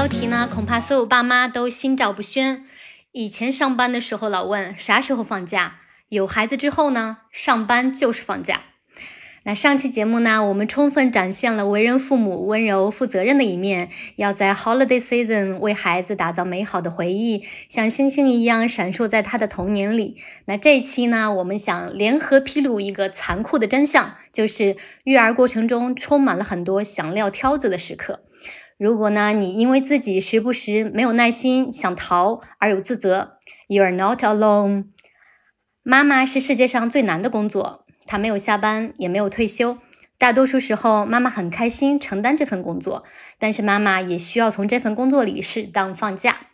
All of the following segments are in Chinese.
标题呢，恐怕所有爸妈都心照不宣。以前上班的时候老问啥时候放假，有孩子之后呢，上班就是放假。那上期节目呢，我们充分展现了为人父母温柔、负责任的一面，要在 holiday season 为孩子打造美好的回忆，像星星一样闪烁在他的童年里。那这一期呢，我们想联合披露一个残酷的真相，就是育儿过程中充满了很多想撂挑子的时刻。如果呢，你因为自己时不时没有耐心、想逃而有自责，You are not alone。妈妈是世界上最难的工作。她没有下班，也没有退休。大多数时候，妈妈很开心承担这份工作，但是妈妈也需要从这份工作里适当放假。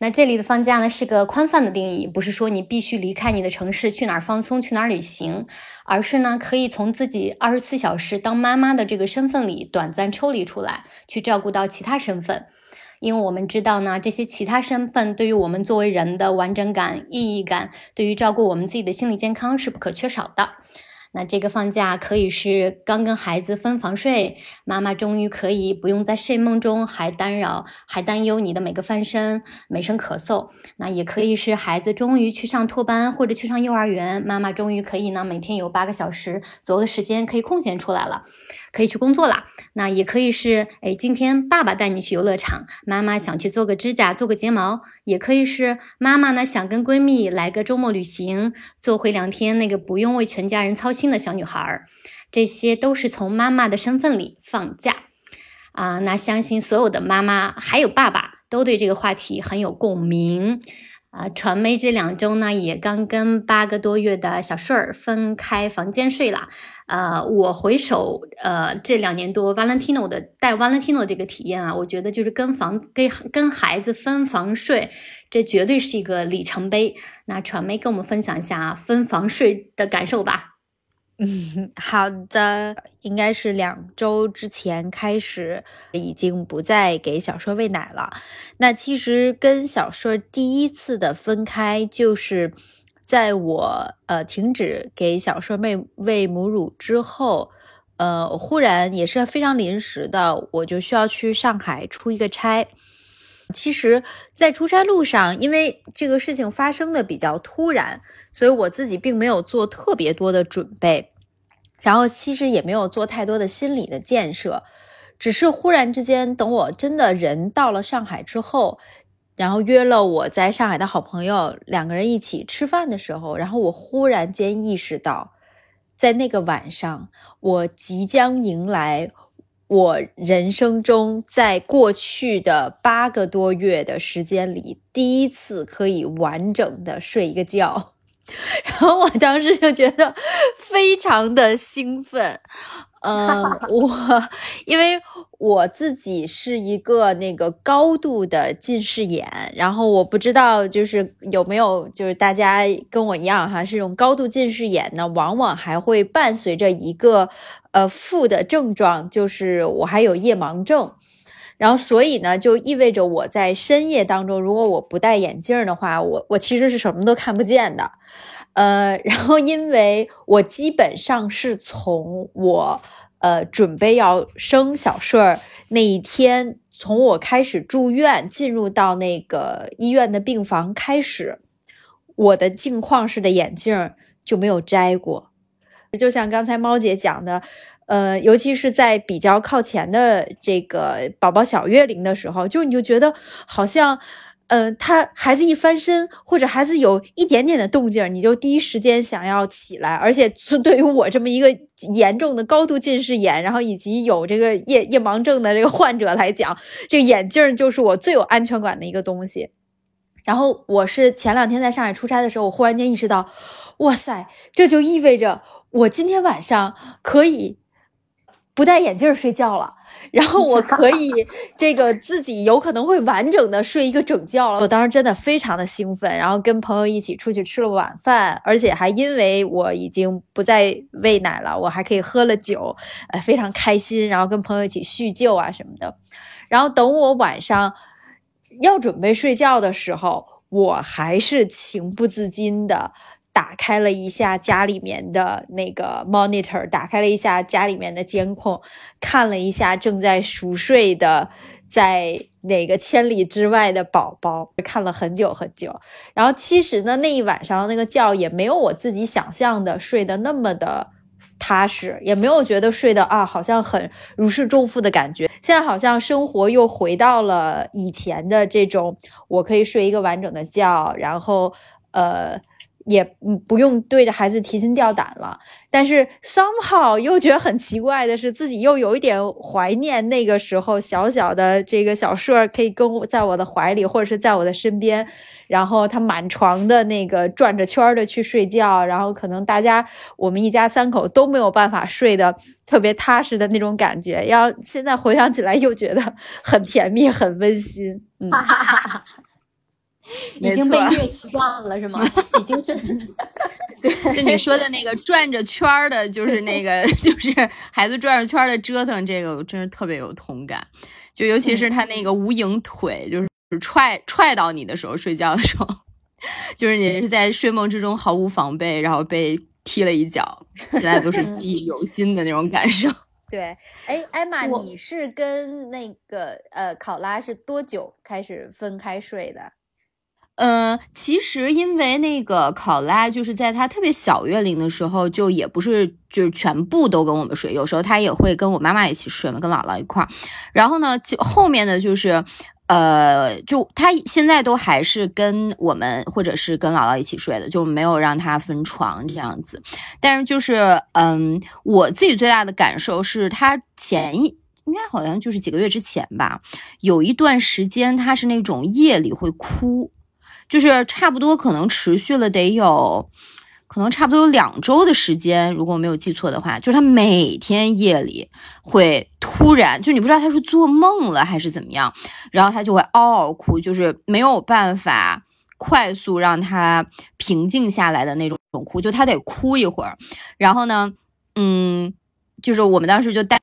那这里的放假呢，是个宽泛的定义，不是说你必须离开你的城市去哪儿放松、去哪儿旅行，而是呢，可以从自己二十四小时当妈妈的这个身份里短暂抽离出来，去照顾到其他身份。因为我们知道呢，这些其他身份对于我们作为人的完整感、意义感，对于照顾我们自己的心理健康是不可缺少的。那这个放假可以是刚跟孩子分房睡，妈妈终于可以不用在睡梦中还担扰、还担忧你的每个翻身、每声咳嗽。那也可以是孩子终于去上托班或者去上幼儿园，妈妈终于可以呢每天有八个小时左右的时间可以空闲出来了。可以去工作啦，那也可以是，哎，今天爸爸带你去游乐场，妈妈想去做个指甲、做个睫毛，也可以是妈妈呢想跟闺蜜来个周末旅行，做回两天那个不用为全家人操心的小女孩，这些都是从妈妈的身份里放假啊。那相信所有的妈妈还有爸爸都对这个话题很有共鸣。啊，传媒这两周呢，也刚跟八个多月的小顺儿分开房间睡了。呃，我回首呃这两年多 Valentino 的带 Valentino 这个体验啊，我觉得就是跟房跟跟孩子分房睡，这绝对是一个里程碑。那传媒跟我们分享一下分房睡的感受吧。嗯，好的，应该是两周之前开始，已经不再给小顺喂奶了。那其实跟小顺第一次的分开，就是在我呃停止给小顺喂喂母乳之后，呃，忽然也是非常临时的，我就需要去上海出一个差。其实，在出差路上，因为这个事情发生的比较突然，所以我自己并没有做特别多的准备，然后其实也没有做太多的心理的建设，只是忽然之间，等我真的人到了上海之后，然后约了我在上海的好朋友两个人一起吃饭的时候，然后我忽然间意识到，在那个晚上，我即将迎来。我人生中，在过去的八个多月的时间里，第一次可以完整的睡一个觉，然后我当时就觉得非常的兴奋。嗯，我 因为我自己是一个那个高度的近视眼，然后我不知道就是有没有就是大家跟我一样哈，是这种高度近视眼呢，往往还会伴随着一个呃副的症状，就是我还有夜盲症，然后所以呢，就意味着我在深夜当中，如果我不戴眼镜的话，我我其实是什么都看不见的。呃，然后因为我基本上是从我呃准备要生小顺儿那一天，从我开始住院进入到那个医院的病房开始，我的镜框式的眼镜就没有摘过。就像刚才猫姐讲的，呃，尤其是在比较靠前的这个宝宝小月龄的时候，就你就觉得好像。嗯，他孩子一翻身，或者孩子有一点点的动静，你就第一时间想要起来。而且，对于我这么一个严重的高度近视眼，然后以及有这个夜夜盲症的这个患者来讲，这个眼镜就是我最有安全感的一个东西。然后，我是前两天在上海出差的时候，我忽然间意识到，哇塞，这就意味着我今天晚上可以不戴眼镜睡觉了。然后我可以 这个自己有可能会完整的睡一个整觉了。我当时真的非常的兴奋，然后跟朋友一起出去吃了晚饭，而且还因为我已经不再喂奶了，我还可以喝了酒，呃，非常开心。然后跟朋友一起叙旧啊什么的。然后等我晚上要准备睡觉的时候，我还是情不自禁的。打开了一下家里面的那个 monitor，打开了一下家里面的监控，看了一下正在熟睡的在哪个千里之外的宝宝，看了很久很久。然后其实呢，那一晚上那个觉也没有我自己想象的睡得那么的踏实，也没有觉得睡得啊好像很如释重负的感觉。现在好像生活又回到了以前的这种，我可以睡一个完整的觉，然后呃。也不用对着孩子提心吊胆了，但是 somehow 又觉得很奇怪的是，自己又有一点怀念那个时候小小的这个小顺可以跟我在我的怀里或者是在我的身边，然后他满床的那个转着圈的去睡觉，然后可能大家我们一家三口都没有办法睡得特别踏实的那种感觉，要现在回想起来又觉得很甜蜜很温馨，嗯。已经被虐习惯了是吗？已经是，对，就你说的那个转着圈儿的，就是那个，就是孩子转着圈儿的折腾，这个我真是特别有同感。就尤其是他那个无影腿，就是踹踹到你的时候，睡觉的时候，就是你是在睡梦之中毫无防备，然后被踢了一脚，现在都是记忆犹新的那种感受。对，哎，艾玛，你是跟那个呃考拉是多久开始分开睡的？嗯，其实因为那个考拉就是在他特别小月龄的时候，就也不是就是全部都跟我们睡，有时候他也会跟我妈妈一起睡嘛，跟姥姥一块儿。然后呢，就后面的就是，呃，就他现在都还是跟我们或者是跟姥姥一起睡的，就没有让他分床这样子。但是就是，嗯，我自己最大的感受是他前一应该好像就是几个月之前吧，有一段时间他是那种夜里会哭。就是差不多可能持续了得有，可能差不多有两周的时间，如果我没有记错的话，就是他每天夜里会突然，就你不知道他是做梦了还是怎么样，然后他就会嗷嗷哭，就是没有办法快速让他平静下来的那种哭，就他得哭一会儿。然后呢，嗯，就是我们当时就带，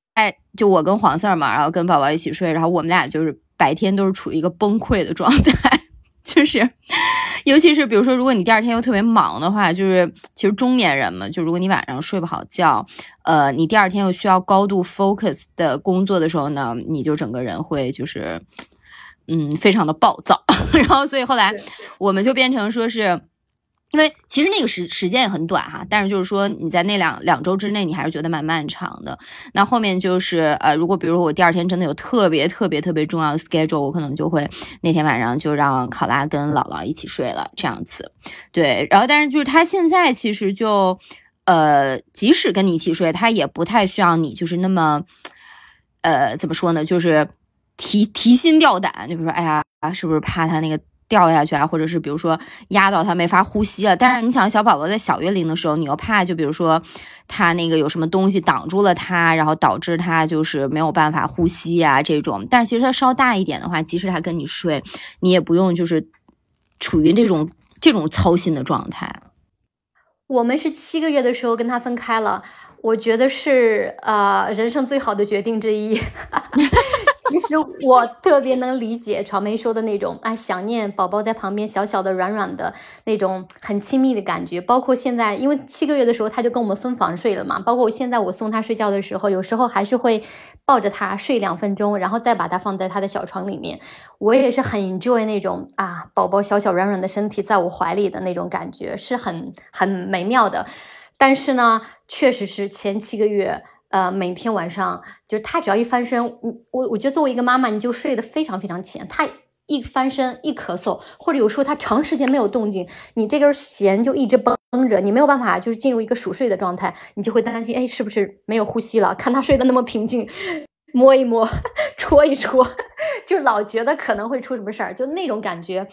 就我跟黄四儿嘛，然后跟宝宝一起睡，然后我们俩就是白天都是处于一个崩溃的状态。就是，尤其是比如说，如果你第二天又特别忙的话，就是其实中年人嘛，就如果你晚上睡不好觉，呃，你第二天又需要高度 focus 的工作的时候呢，你就整个人会就是，嗯，非常的暴躁。然后，所以后来我们就变成说是。因为其实那个时时间也很短哈，但是就是说你在那两两周之内，你还是觉得蛮漫长的。那后面就是呃，如果比如说我第二天真的有特别特别特别重要的 schedule，我可能就会那天晚上就让考拉跟姥姥一起睡了，这样子。对，然后但是就是他现在其实就呃，即使跟你一起睡，他也不太需要你就是那么呃怎么说呢，就是提提心吊胆，就比如说哎呀，是不是怕他那个。掉下去啊，或者是比如说压到他没法呼吸了。但是你想，小宝宝在小月龄的时候，你又怕，就比如说他那个有什么东西挡住了他，然后导致他就是没有办法呼吸啊这种。但是其实他稍大一点的话，即使他跟你睡，你也不用就是处于这种这种操心的状态。我们是七个月的时候跟他分开了，我觉得是呃人生最好的决定之一。其实我特别能理解草莓说的那种，哎，想念宝宝在旁边，小小的、软软的那种很亲密的感觉。包括现在，因为七个月的时候他就跟我们分房睡了嘛。包括我现在我送他睡觉的时候，有时候还是会抱着他睡两分钟，然后再把他放在他的小床里面。我也是很 enjoy 那种啊，宝宝小小软软的身体在我怀里的那种感觉，是很很美妙的。但是呢，确实是前七个月。呃，每天晚上就是他只要一翻身，我我觉得作为一个妈妈，你就睡得非常非常浅。他一翻身一咳嗽，或者有时候他长时间没有动静，你这根弦就一直绷着，你没有办法就是进入一个熟睡的状态，你就会担心，哎，是不是没有呼吸了？看他睡得那么平静。摸一摸，戳一戳，就老觉得可能会出什么事儿，就那种感觉，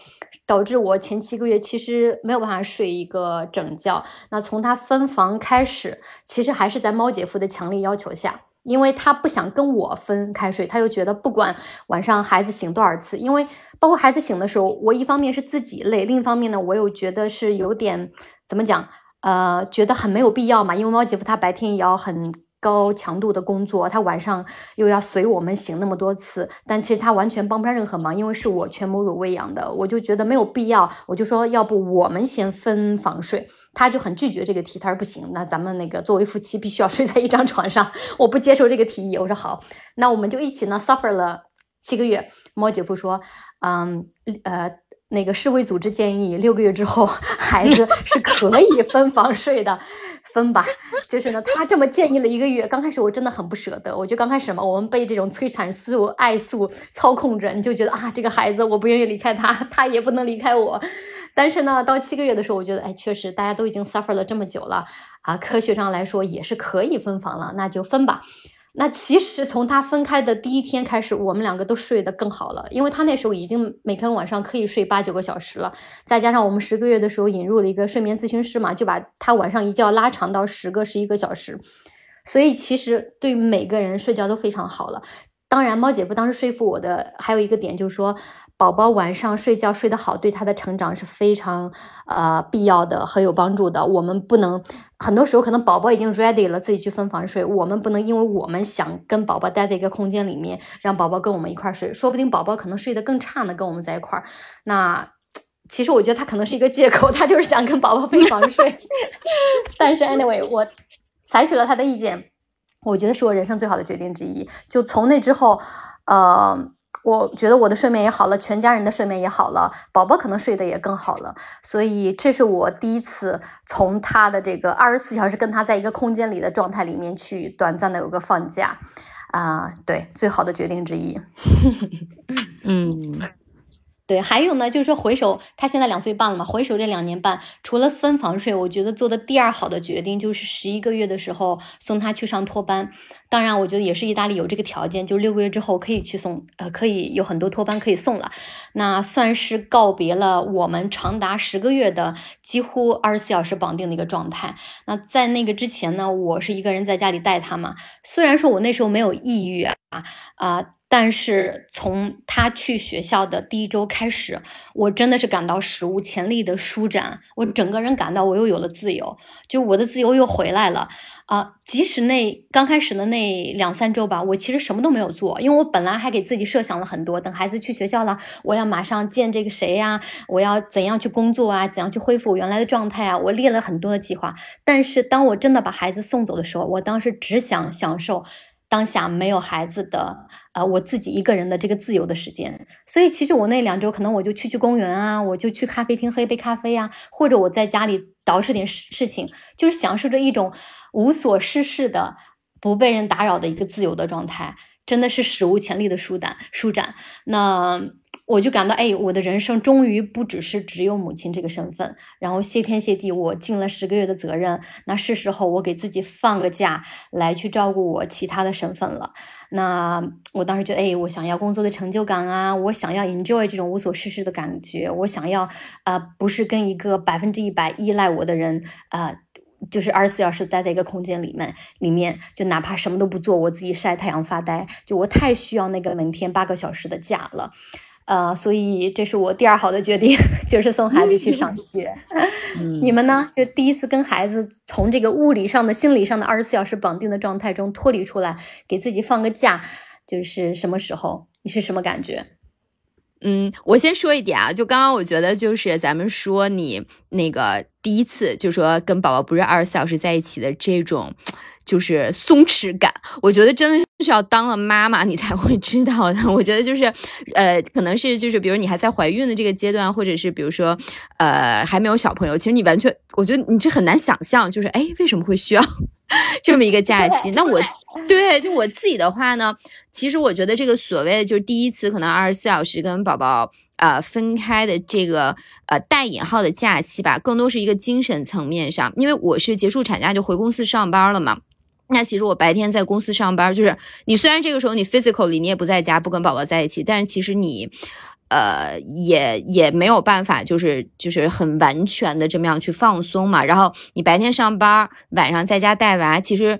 导致我前七个月其实没有办法睡一个整觉。那从他分房开始，其实还是在猫姐夫的强烈要求下，因为他不想跟我分开睡，他又觉得不管晚上孩子醒多少次，因为包括孩子醒的时候，我一方面是自己累，另一方面呢，我又觉得是有点怎么讲，呃，觉得很没有必要嘛，因为猫姐夫他白天也要很。高强度的工作，他晚上又要随我们醒那么多次，但其实他完全帮不上任何忙，因为是我全母乳喂养的，我就觉得没有必要，我就说要不我们先分房睡，他就很拒绝这个提，他说不行，那咱们那个作为夫妻必须要睡在一张床上，我不接受这个提议，我说好，那我们就一起呢 suffer 了七个月，猫姐夫说，嗯，呃，那个世卫组织建议六个月之后孩子是可以分房睡的，分吧。就是呢，他这么建议了一个月。刚开始我真的很不舍得，我就刚开始嘛，我们被这种催产素、爱素操控着，你就觉得啊，这个孩子我不愿意离开他，他也不能离开我。但是呢，到七个月的时候，我觉得，哎，确实大家都已经 suffer 了这么久了啊，科学上来说也是可以分房了，那就分吧。那其实从他分开的第一天开始，我们两个都睡得更好了，因为他那时候已经每天晚上可以睡八九个小时了，再加上我们十个月的时候引入了一个睡眠咨询师嘛，就把他晚上一觉拉长到十个十一个小时，所以其实对每个人睡觉都非常好了。当然，猫姐夫当时说服我的还有一个点就是说。宝宝晚上睡觉睡得好，对他的成长是非常呃必要的，很有帮助的。我们不能很多时候可能宝宝已经 ready 了，自己去分房睡，我们不能因为我们想跟宝宝待在一个空间里面，让宝宝跟我们一块儿睡，说不定宝宝可能睡得更差呢，跟我们在一块儿。那其实我觉得他可能是一个借口，他就是想跟宝宝分房睡。但是 anyway，我采取了他的意见，我觉得是我人生最好的决定之一。就从那之后，呃。我觉得我的睡眠也好了，全家人的睡眠也好了，宝宝可能睡得也更好了，所以这是我第一次从他的这个二十四小时跟他在一个空间里的状态里面去短暂的有个放假，啊，对，最好的决定之一。嗯。对，还有呢，就是说回首他现在两岁半了嘛，回首这两年半，除了分房睡，我觉得做的第二好的决定就是十一个月的时候送他去上托班。当然，我觉得也是意大利有这个条件，就六个月之后可以去送，呃，可以有很多托班可以送了。那算是告别了我们长达十个月的几乎二十四小时绑定的一个状态。那在那个之前呢，我是一个人在家里带他嘛，虽然说我那时候没有抑郁啊啊。但是从他去学校的第一周开始，我真的是感到史无前例的舒展，我整个人感到我又有了自由，就我的自由又回来了啊！即使那刚开始的那两三周吧，我其实什么都没有做，因为我本来还给自己设想了很多，等孩子去学校了，我要马上见这个谁呀？我要怎样去工作啊？怎样去恢复我原来的状态啊？我列了很多的计划。但是当我真的把孩子送走的时候，我当时只想享受。当下没有孩子的，呃，我自己一个人的这个自由的时间，所以其实我那两周可能我就去去公园啊，我就去咖啡厅喝一杯咖啡啊，或者我在家里捯饬点事事情，就是享受着一种无所事事的、不被人打扰的一个自由的状态，真的是史无前例的舒展舒展。那。我就感到，哎，我的人生终于不只是只有母亲这个身份，然后谢天谢地，我尽了十个月的责任，那是时候我给自己放个假，来去照顾我其他的身份了。那我当时觉得，哎，我想要工作的成就感啊，我想要 enjoy 这种无所事事的感觉，我想要，呃，不是跟一个百分之一百依赖我的人，呃，就是二十四小时待在一个空间里面，里面就哪怕什么都不做，我自己晒太阳发呆，就我太需要那个每天八个小时的假了。呃，所以这是我第二好的决定，就是送孩子去上学。你们呢？就第一次跟孩子从这个物理上的、心理上的二十四小时绑定的状态中脱离出来，给自己放个假，就是什么时候？你是什么感觉？嗯，我先说一点啊，就刚刚我觉得就是咱们说你那个第一次，就说跟宝宝不是二十四小时在一起的这种。就是松弛感，我觉得真的是要当了妈妈你才会知道的。我觉得就是，呃，可能是就是，比如你还在怀孕的这个阶段，或者是比如说，呃，还没有小朋友，其实你完全，我觉得你这很难想象，就是哎，为什么会需要 这么一个假期？那我对，就我自己的话呢，其实我觉得这个所谓的就是第一次可能二十四小时跟宝宝呃分开的这个呃带引号的假期吧，更多是一个精神层面上，因为我是结束产假就回公司上班了嘛。那其实我白天在公司上班，就是你虽然这个时候你 physically 你也不在家，不跟宝宝在一起，但是其实你，呃，也也没有办法，就是就是很完全的这么样去放松嘛。然后你白天上班，晚上在家带娃，其实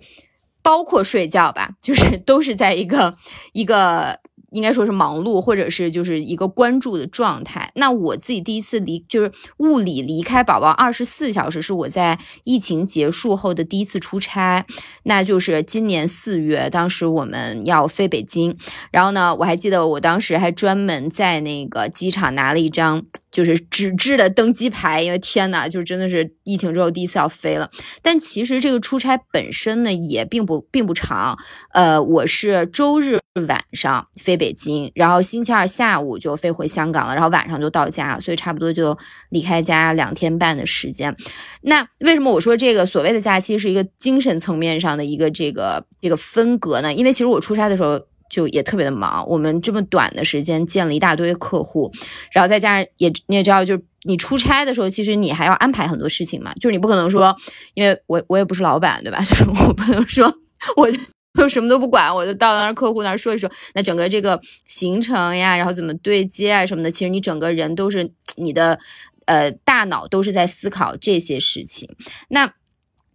包括睡觉吧，就是都是在一个一个。应该说是忙碌，或者是就是一个关注的状态。那我自己第一次离，就是物理离开宝宝二十四小时，是我在疫情结束后的第一次出差。那就是今年四月，当时我们要飞北京，然后呢，我还记得我当时还专门在那个机场拿了一张就是纸质的登机牌，因为天呐，就真的是疫情之后第一次要飞了。但其实这个出差本身呢，也并不并不长。呃，我是周日晚上飞。北京，然后星期二下午就飞回香港了，然后晚上就到家，所以差不多就离开家两天半的时间。那为什么我说这个所谓的假期是一个精神层面上的一个这个这个分隔呢？因为其实我出差的时候。就也特别的忙，我们这么短的时间见了一大堆客户，然后再加上也你也知道，就是你出差的时候，其实你还要安排很多事情嘛，就是你不可能说，因为我我也不是老板，对吧？就是我不能说我就就什么都不管，我就到那客户那儿说一说，那整个这个行程呀，然后怎么对接啊什么的，其实你整个人都是你的呃大脑都是在思考这些事情，那。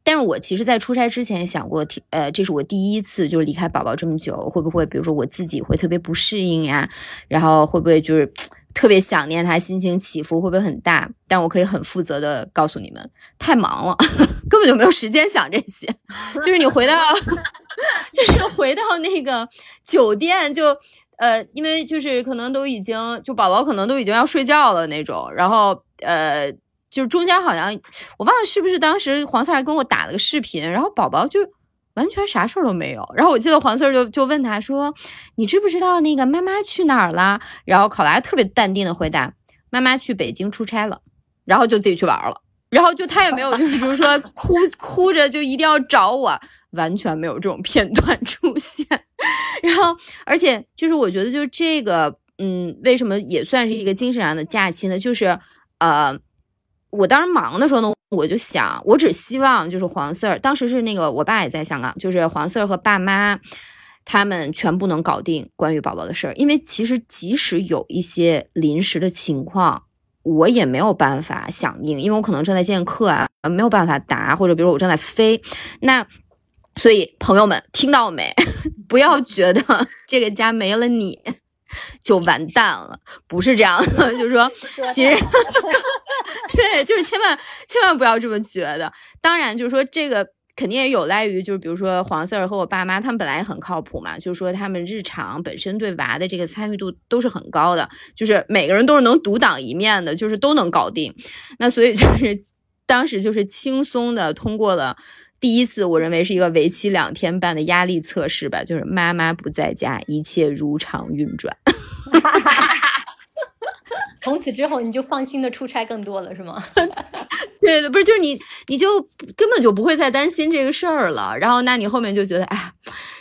但是我其实，在出差之前想过，呃，这是我第一次就是离开宝宝这么久，会不会，比如说我自己会特别不适应呀？然后会不会就是特别想念他，心情起伏会不会很大？但我可以很负责的告诉你们，太忙了，根本就没有时间想这些。就是你回到，就是回到那个酒店，就呃，因为就是可能都已经，就宝宝可能都已经要睡觉了那种，然后呃。就是中间好像我忘了是不是当时黄四还跟我打了个视频，然后宝宝就完全啥事儿都没有。然后我记得黄四儿就就问他说：“你知不知道那个妈妈去哪儿了？”然后考拉特别淡定的回答：“妈妈去北京出差了。”然后就自己去玩了。然后就他也没有就是比如说 哭哭着就一定要找我，完全没有这种片段出现。然后而且就是我觉得就是这个嗯，为什么也算是一个精神上的假期呢？就是呃。我当时忙的时候呢，我就想，我只希望就是黄 Sir，，当时是那个我爸也在香港，就是黄 Sir 和爸妈他们全部能搞定关于宝宝的事儿。因为其实即使有一些临时的情况，我也没有办法响应，因为我可能正在见客啊，没有办法答，或者比如我正在飞。那所以朋友们听到没？不要觉得这个家没了你。就完蛋了，不是这样的，就是说，其实，对，就是千万千万不要这么觉得。当然，就是说这个肯定也有赖于，就是比如说黄 Sir 和我爸妈，他们本来也很靠谱嘛，就是说他们日常本身对娃的这个参与度都是很高的，就是每个人都是能独当一面的，就是都能搞定。那所以就是 当时就是轻松的通过了。第一次，我认为是一个为期两天半的压力测试吧，就是妈妈不在家，一切如常运转。从此之后，你就放心的出差更多了，是吗？对的，不是，就是你，你就根本就不会再担心这个事儿了。然后，那你后面就觉得，哎，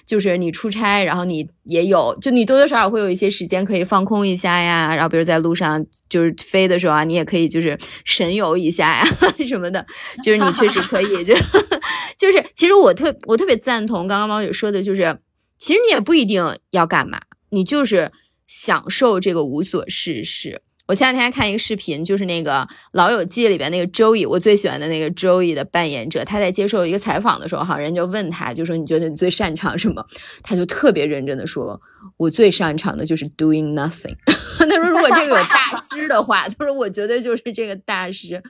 就是你出差，然后你也有，就你多多少少会有一些时间可以放空一下呀。然后，比如在路上就是飞的时候啊，你也可以就是神游一下呀 什么的。就是你确实可以，就就是，其实我特我特别赞同刚刚毛姐说的，就是其实你也不一定要干嘛，你就是享受这个无所事事。我前两天看一个视频，就是那个《老友记》里边那个 Joey，我最喜欢的那个 Joey 的扮演者，他在接受一个采访的时候，哈，人就问他，就说你觉得你最擅长什么？他就特别认真的说，我最擅长的就是 doing nothing。他说如果这个有大师的话，他说我觉得就是这个大师。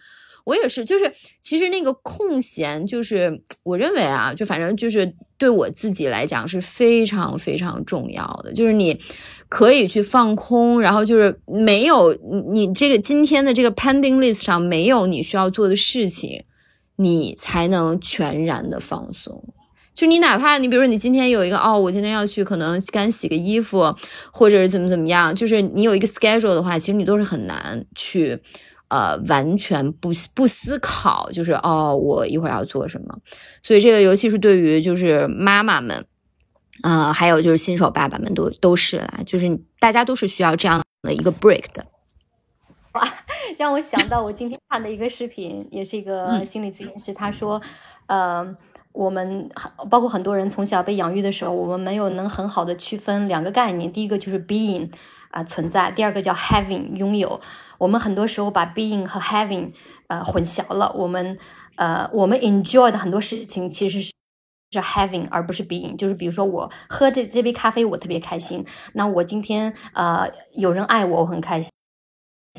我也是，就是其实那个空闲，就是我认为啊，就反正就是对我自己来讲是非常非常重要的，就是你可以去放空，然后就是没有你你这个今天的这个 pending list 上没有你需要做的事情，你才能全然的放松。就你哪怕你比如说你今天有一个哦，我今天要去可能干洗个衣服，或者是怎么怎么样，就是你有一个 schedule 的话，其实你都是很难去。呃，完全不不思考，就是哦，我一会儿要做什么。所以这个，尤其是对于就是妈妈们，呃，还有就是新手爸爸们，都都是啦，就是大家都是需要这样的一个 break 的。哇，让我想到我今天看的一个视频，也是一个心理咨询师，他说，呃，我们包括很多人从小被养育的时候，我们没有能很好的区分两个概念，第一个就是 being。啊，存在。第二个叫 having，拥有。我们很多时候把 being 和 having 呃混淆了。我们呃，我们 enjoy 的很多事情其实是是 having，而不是 being。就是比如说，我喝这这杯咖啡，我特别开心。那我今天呃有人爱我，我很开心。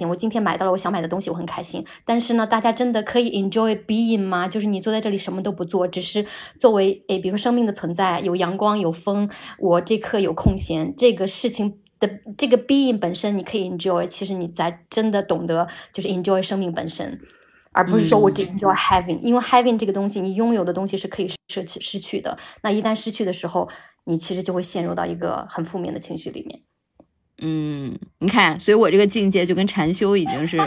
我今天买到了我想买的东西，我很开心。但是呢，大家真的可以 enjoy being 吗？就是你坐在这里什么都不做，只是作为诶，比如说生命的存在，有阳光，有风，我这刻有空闲，这个事情。的这个 being 本身你可以 enjoy，其实你才真的懂得就是 enjoy 生命本身，而不是说我 enjoy having，因为 having 这个东西，你拥有的东西是可以失失去的。那一旦失去的时候，你其实就会陷入到一个很负面的情绪里面。嗯，你看，所以我这个境界就跟禅修已经是。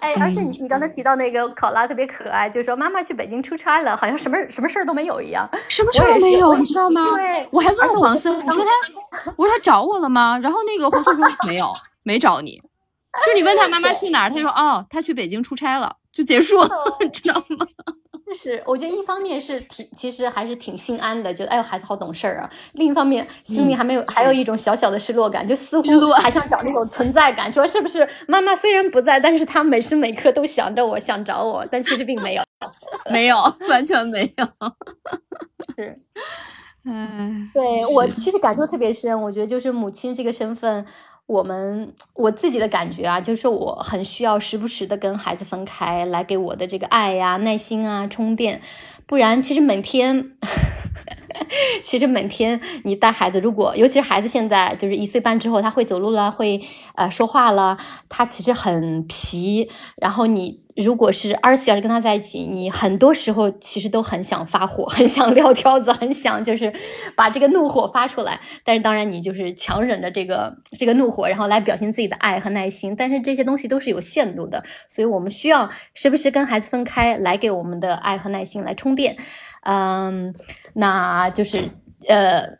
哎，而且你你刚才提到那个考拉特别可爱，就说妈妈去北京出差了，好像什么什么事儿都没有一样，什么事儿都没有，你知道吗？对，我还问黄森，我说他，我说他找我了吗？然后那个黄森说 没有，没找你。就你问他妈妈去哪儿，他说哦，他去北京出差了，就结束了，知道吗？就是我觉得一方面是挺，其实还是挺心安的，觉得哎呦孩子好懂事儿啊。另一方面心里还没有，还有一种小小的失落感，就似乎还想找那种存在感，说是不是妈妈虽然不在，但是她每时每刻都想着我，想找我，但其实并没有，没有，完全没有。是，嗯，对我其实感受特别深，我觉得就是母亲这个身份。我们我自己的感觉啊，就是我很需要时不时的跟孩子分开，来给我的这个爱呀、耐心啊充电，不然其实每天。其实每天你带孩子，如果尤其是孩子现在就是一岁半之后，他会走路了，会呃说话了，他其实很皮。然后你如果是二十四小时跟他在一起，你很多时候其实都很想发火，很想撂挑子，很想就是把这个怒火发出来。但是当然你就是强忍着这个这个怒火，然后来表现自己的爱和耐心。但是这些东西都是有限度的，所以我们需要时不时跟孩子分开来给我们的爱和耐心来充电。嗯，那就是呃，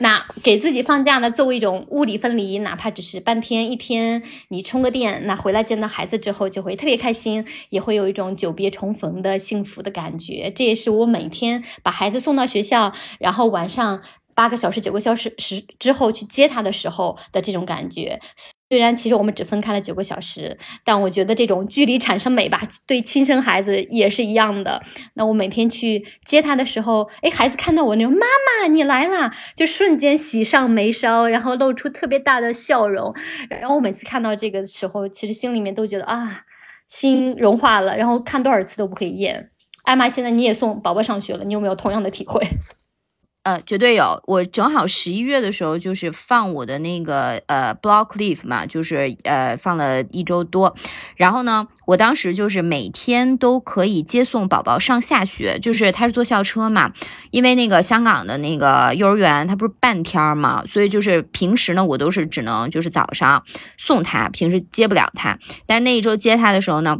那给自己放假呢，作为一种物理分离，哪怕只是半天一天，你充个电，那回来见到孩子之后就会特别开心，也会有一种久别重逢的幸福的感觉。这也是我每天把孩子送到学校，然后晚上八个小时、九个小时时之后去接他的时候的这种感觉。虽然其实我们只分开了九个小时，但我觉得这种距离产生美吧，对亲生孩子也是一样的。那我每天去接他的时候，哎，孩子看到我那种妈妈你来啦，就瞬间喜上眉梢，然后露出特别大的笑容。然后我每次看到这个时候，其实心里面都觉得啊，心融化了，然后看多少次都不可以厌。艾玛，现在你也送宝宝上学了，你有没有同样的体会？呃，绝对有。我正好十一月的时候，就是放我的那个呃 block leave 嘛，就是呃放了一周多。然后呢，我当时就是每天都可以接送宝宝上下学，就是他是坐校车嘛。因为那个香港的那个幼儿园，他不是半天嘛，所以就是平时呢，我都是只能就是早上送他，平时接不了他。但是那一周接他的时候呢，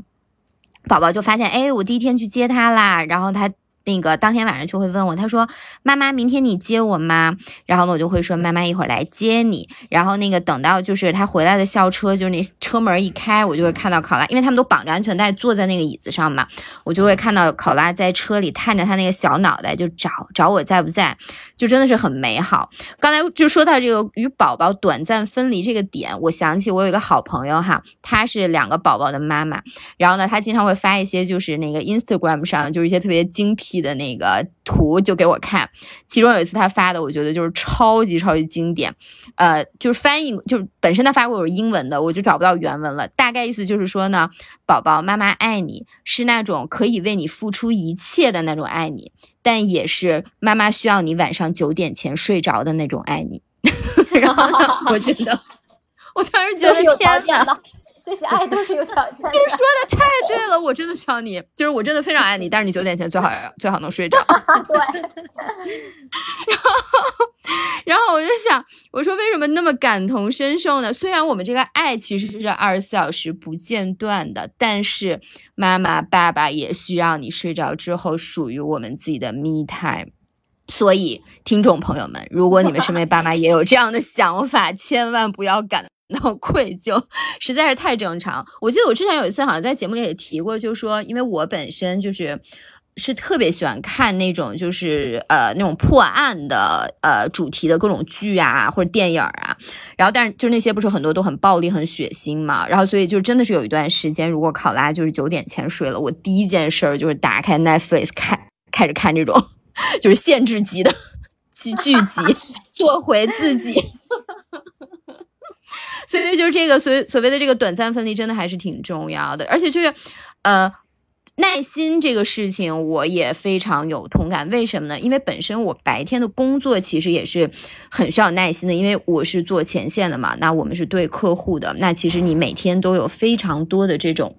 宝宝就发现，哎，我第一天去接他啦，然后他。那个当天晚上就会问我，他说：“妈妈，明天你接我吗？”然后呢，我就会说：“妈妈一会儿来接你。”然后那个等到就是他回来的校车，就是那车门一开，我就会看到考拉，因为他们都绑着安全带坐在那个椅子上嘛，我就会看到考拉在车里探着他那个小脑袋就找找我在不在，就真的是很美好。刚才就说到这个与宝宝短暂分离这个点，我想起我有一个好朋友哈，她是两个宝宝的妈妈，然后呢，她经常会发一些就是那个 Instagram 上就是一些特别精辟。的那个图就给我看，其中有一次他发的，我觉得就是超级超级经典，呃，就是翻译，就是本身他发过我是英文的，我就找不到原文了。大概意思就是说呢，宝宝，妈妈爱你，是那种可以为你付出一切的那种爱你，但也是妈妈需要你晚上九点前睡着的那种爱你。然后呢我觉得，我当时觉得天哪！这些爱都是有条件的。你说的太对了，我真的需要你，就是我真的非常爱你，但是你九点前最好 最好能睡着。对。然后，然后我就想，我说为什么那么感同身受呢？虽然我们这个爱其实是二十四小时不间断的，但是妈妈爸爸也需要你睡着之后属于我们自己的 me time。所以，听众朋友们，如果你们身边爸妈也有这样的想法，千万不要感。那种愧疚实在是太正常。我记得我之前有一次好像在节目里也提过，就是说，因为我本身就是是特别喜欢看那种就是呃那种破案的呃主题的各种剧啊或者电影啊，然后但是就那些不是很多都很暴力很血腥嘛，然后所以就真的是有一段时间，如果考拉就是九点前睡了，我第一件事儿就是打开 Netflix 看开始看这种 就是限制级的 剧剧集，做回自己。所以就是这个所所谓的这个短暂分离，真的还是挺重要的。而且就是，呃，耐心这个事情，我也非常有同感。为什么呢？因为本身我白天的工作其实也是很需要耐心的，因为我是做前线的嘛。那我们是对客户的，那其实你每天都有非常多的这种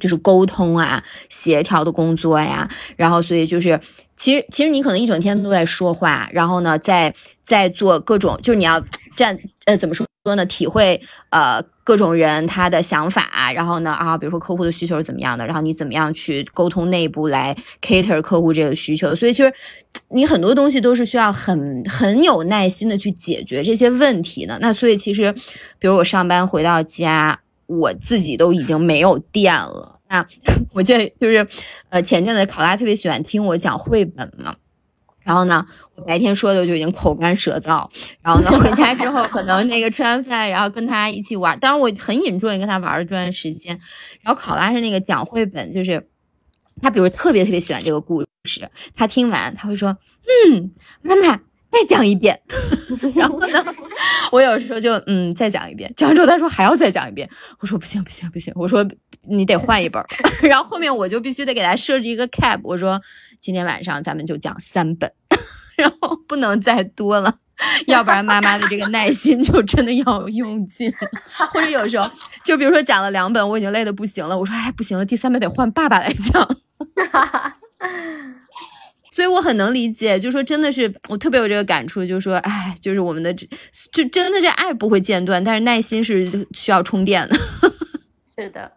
就是沟通啊、协调的工作呀。然后所以就是其实其实你可能一整天都在说话，然后呢，在在做各种，就是你要站呃怎么说说呢？体会呃各种人他的想法，然后呢啊，比如说客户的需求是怎么样的，然后你怎么样去沟通内部来 cater 客户这个需求。所以其实你很多东西都是需要很很有耐心的去解决这些问题的。那所以其实，比如我上班回到家，我自己都已经没有电了。那 我记得就是，呃，前阵子考拉特别喜欢听我讲绘本嘛，然后呢，我白天说的就已经口干舌燥，然后呢，回家之后可能那个吃完饭，然后跟他一起玩，当然我很引重跟他玩了这段时间，然后考拉是那个讲绘本，就是他比如特别特别喜欢这个故事，他听完他会说，嗯，妈妈。再讲一遍，然后呢，我有时候就嗯再讲一遍，讲完之后他说还要再讲一遍，我说不行不行不行，我说你得换一本，然后后面我就必须得给他设置一个 cap，我说今天晚上咱们就讲三本，然后不能再多了，要不然妈妈的这个耐心就真的要用尽，或者有时候就比如说讲了两本，我已经累得不行了，我说哎不行了，第三本得换爸爸来讲。所以我很能理解，就说真的是我特别有这个感触，就是说，哎，就是我们的这就真的这爱不会间断，但是耐心是需要充电的。是的，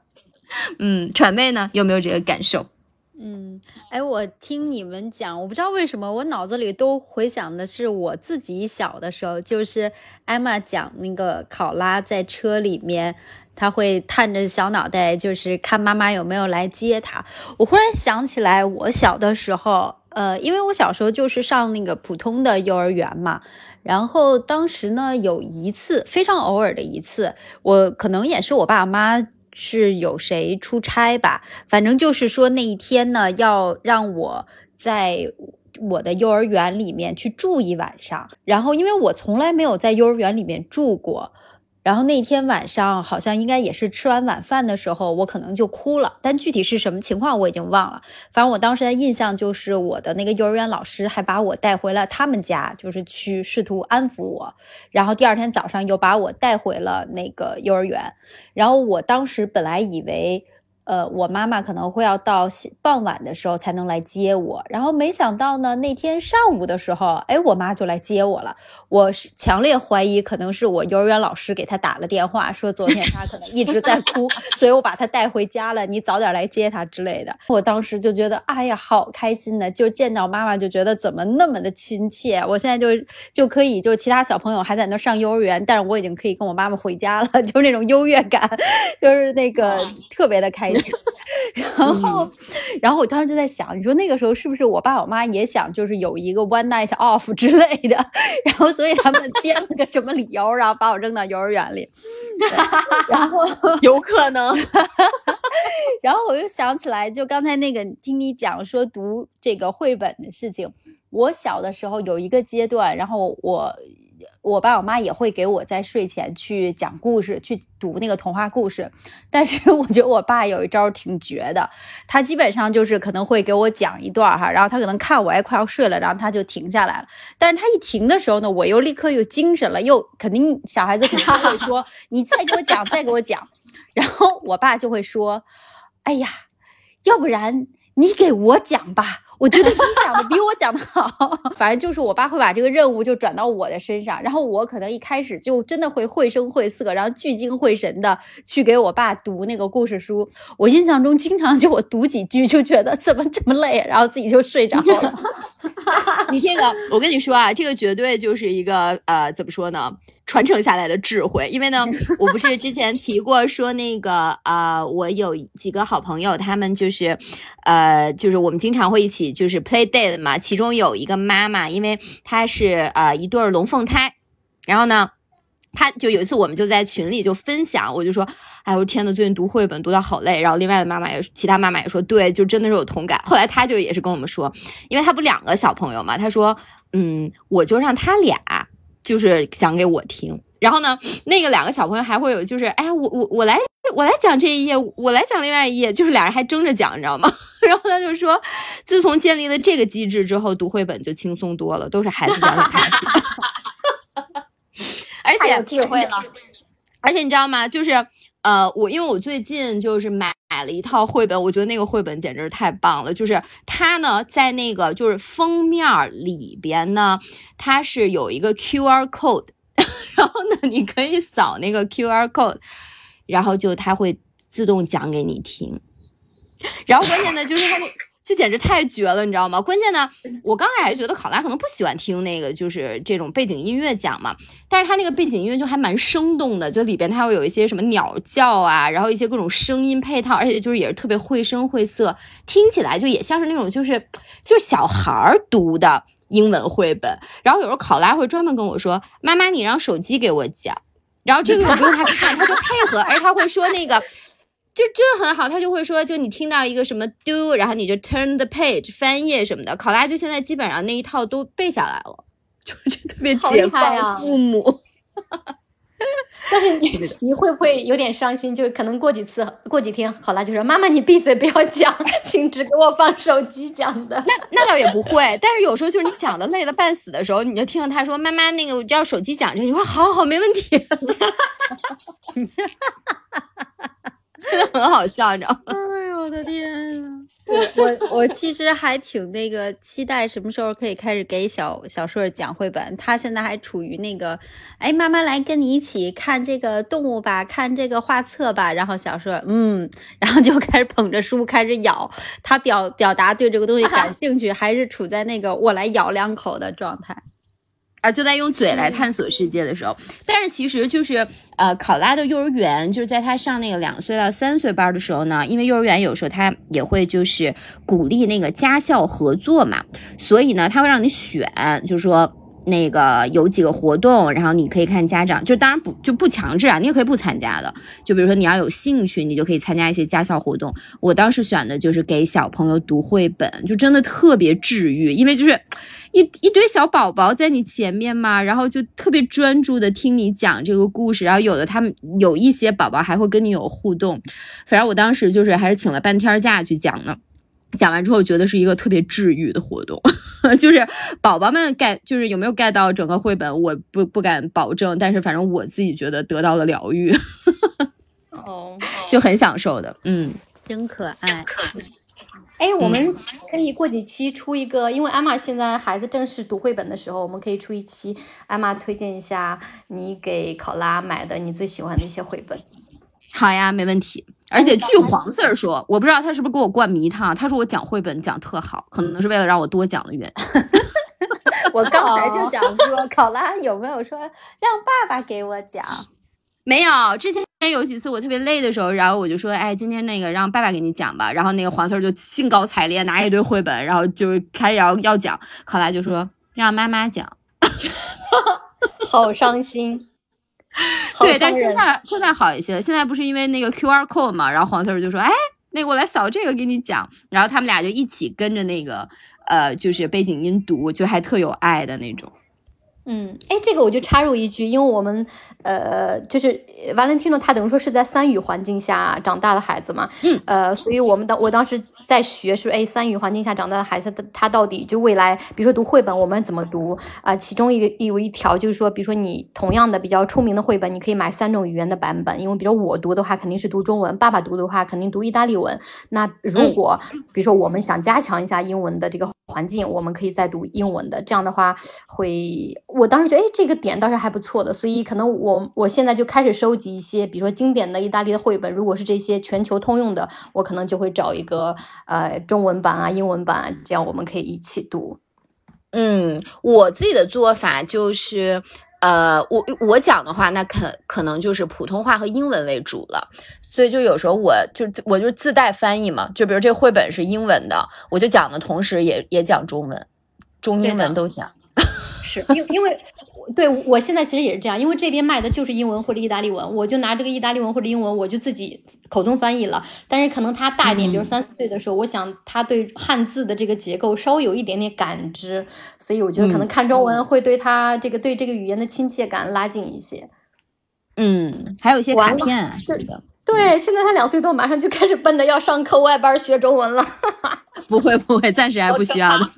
嗯，传妹呢有没有这个感受？嗯，哎，我听你们讲，我不知道为什么我脑子里都回想的是我自己小的时候，就是艾玛讲那个考拉在车里面，他会探着小脑袋，就是看妈妈有没有来接他。我忽然想起来，我小的时候。呃，因为我小时候就是上那个普通的幼儿园嘛，然后当时呢有一次非常偶尔的一次，我可能也是我爸妈是有谁出差吧，反正就是说那一天呢要让我在我的幼儿园里面去住一晚上，然后因为我从来没有在幼儿园里面住过。然后那天晚上好像应该也是吃完晚饭的时候，我可能就哭了，但具体是什么情况我已经忘了。反正我当时的印象就是我的那个幼儿园老师还把我带回了他们家，就是去试图安抚我。然后第二天早上又把我带回了那个幼儿园。然后我当时本来以为。呃，我妈妈可能会要到傍晚的时候才能来接我，然后没想到呢，那天上午的时候，哎，我妈就来接我了。我是强烈怀疑，可能是我幼儿园老师给她打了电话，说昨天她可能一直在哭，所以我把她带回家了，你早点来接她之类的。我当时就觉得，哎呀，好开心呢，就见到妈妈就觉得怎么那么的亲切。我现在就就可以，就其他小朋友还在那上幼儿园，但是我已经可以跟我妈妈回家了，就是那种优越感，就是那个特别的开心。然后，然后我当时就在想，你说那个时候是不是我爸我妈也想就是有一个 one night off 之类的，然后所以他们编了个什么理由，然后把我扔到幼儿园里，然后 有可能，然后我又想起来，就刚才那个听你讲说读这个绘本的事情，我小的时候有一个阶段，然后我。我爸我妈也会给我在睡前去讲故事，去读那个童话故事。但是我觉得我爸有一招挺绝的，他基本上就是可能会给我讲一段哈，然后他可能看我哎快要睡了，然后他就停下来了。但是他一停的时候呢，我又立刻又精神了，又肯定小孩子肯定会说 你再给我讲，再给我讲。然后我爸就会说，哎呀，要不然你给我讲吧。我觉得你讲的比我讲的好，反正就是我爸会把这个任务就转到我的身上，然后我可能一开始就真的会绘声绘色，然后聚精会神的去给我爸读那个故事书。我印象中经常就我读几句就觉得怎么这么累，然后自己就睡着了。你这个，我跟你说啊，这个绝对就是一个呃，怎么说呢？传承下来的智慧，因为呢，我不是之前提过说那个啊，我有几个好朋友，他们就是，呃，就是我们经常会一起就是 play date 嘛，其中有一个妈妈，因为她是呃一对龙凤胎，然后呢，她就有一次我们就在群里就分享，我就说，哎，我天呐，最近读绘本读到好累，然后另外的妈妈也其他妈妈也说，对，就真的是有同感。后来她就也是跟我们说，因为她不两个小朋友嘛，她说，嗯，我就让他俩。就是讲给我听，然后呢，那个两个小朋友还会有，就是哎，我我我来我来讲这一页，我来讲另外一页，就是俩人还争着讲，你知道吗？然后他就说，自从建立了这个机制之后，读绘本就轻松多了，都是孩子讲给他听，而且智慧了。而且你知道吗？就是呃，我因为我最近就是买买了一套绘本，我觉得那个绘本简直是太棒了。就是它呢，在那个就是封面里边呢，它是有一个 QR code，然后呢，你可以扫那个 QR code，然后就它会自动讲给你听。然后关键呢，就是它那。就简直太绝了，你知道吗？关键呢，我刚开始还觉得考拉可能不喜欢听那个，就是这种背景音乐讲嘛。但是他那个背景音乐就还蛮生动的，就里边它会有一些什么鸟叫啊，然后一些各种声音配套，而且就是也是特别绘声绘色，听起来就也像是那种就是就是小孩儿读的英文绘本。然后有时候考拉会专门跟我说：“妈妈，你让手机给我讲。”然后这个又不用他看，他就配合，而且他会说那个。就真的很好，他就会说，就你听到一个什么 do，然后你就 turn the page 翻页什么的。考拉就现在基本上那一套都背下来了，就是特别解放父母。但是你你会不会有点伤心？就可能过几次过几天，考拉就说：“妈妈，你闭嘴，不要讲，请只给我放手机讲的。”那那倒也不会，但是有时候就是你讲的累的半死的时候，你就听到他说：“妈妈，那个我要手机讲这。”你说：“好好，没问题。”真的很好笑，你知道吗？哎呦我的天呐！我我我其实还挺那个期待什么时候可以开始给小小硕讲绘本。他现在还处于那个，哎，妈妈来跟你一起看这个动物吧，看这个画册吧。然后小硕，嗯，然后就开始捧着书开始咬。他表表达对这个东西感兴趣，还是处在那个我来咬两口的状态。啊，就在用嘴来探索世界的时候，但是其实就是呃，考拉的幼儿园就是在他上那个两岁到三岁班的时候呢，因为幼儿园有时候他也会就是鼓励那个家校合作嘛，所以呢，他会让你选，就是说。那个有几个活动，然后你可以看家长，就当然不就不强制啊，你也可以不参加的。就比如说你要有兴趣，你就可以参加一些家校活动。我当时选的就是给小朋友读绘本，就真的特别治愈，因为就是一一堆小宝宝在你前面嘛，然后就特别专注的听你讲这个故事，然后有的他们有一些宝宝还会跟你有互动。反正我当时就是还是请了半天假去讲呢。讲完之后，觉得是一个特别治愈的活动，就是宝宝们 get，就是有没有 get 到整个绘本，我不不敢保证，但是反正我自己觉得得到了疗愈，哦，就很享受的，嗯，真可爱。哎，我们可以过几期出一个，因为艾玛现在孩子正式读绘本的时候，我们可以出一期，艾玛推荐一下你给考拉买的你最喜欢的一些绘本。好呀，没问题。而且据黄四儿说，我不知道他是不是给我灌迷汤。他说我讲绘本讲特好，可能是为了让我多讲的原因。我刚才就 想说，考拉有没有说让爸爸给我讲？没有，之前有几次我特别累的时候，然后我就说，哎，今天那个让爸爸给你讲吧。然后那个黄四儿就兴高采烈拿一堆绘本，然后就是开始要要讲。考拉就说让妈妈讲，好伤心。对，但是现在现在好一些了。现在不是因为那个 Q R code 嘛，然后黄四儿就说：“哎，那个我来扫这个给你讲。”然后他们俩就一起跟着那个呃，就是背景音读，就还特有爱的那种。嗯，哎，这个我就插入一句，因为我们呃，就是 Valentino 他等于说是在三语环境下长大的孩子嘛，嗯，呃，所以我们当我当时在学是，哎，三语环境下长大的孩子，他他到底就未来，比如说读绘本，我们怎么读啊？其中一个有一条就是说，比如说你同样的比较出名的绘本，你可以买三种语言的版本，因为比如我读的话肯定是读中文，爸爸读的话肯定读意大利文。那如果比如说我们想加强一下英文的这个环境，我们可以再读英文的，这样的话会。我当时觉得，哎，这个点倒是还不错的，所以可能我我现在就开始收集一些，比如说经典的意大利的绘本。如果是这些全球通用的，我可能就会找一个呃中文版啊、英文版，这样我们可以一起读。嗯，我自己的做法就是，呃，我我讲的话，那可可能就是普通话和英文为主了。所以就有时候我就我就自带翻译嘛，就比如这绘本是英文的，我就讲的同时也也讲中文，中英文都讲。是，因因为，对我现在其实也是这样，因为这边卖的就是英文或者意大利文，我就拿这个意大利文或者英文，我就自己口头翻译了。但是可能他大一点，比如三四岁的时候，我想他对汉字的这个结构稍微有一点点感知，所以我觉得可能看中文会对他这个对这个语言的亲切感拉近一些。嗯，还有一些卡片什么的。对，现在他两岁多，马上就开始奔着要上课外班学中文了。不会不会，暂时还不需要的。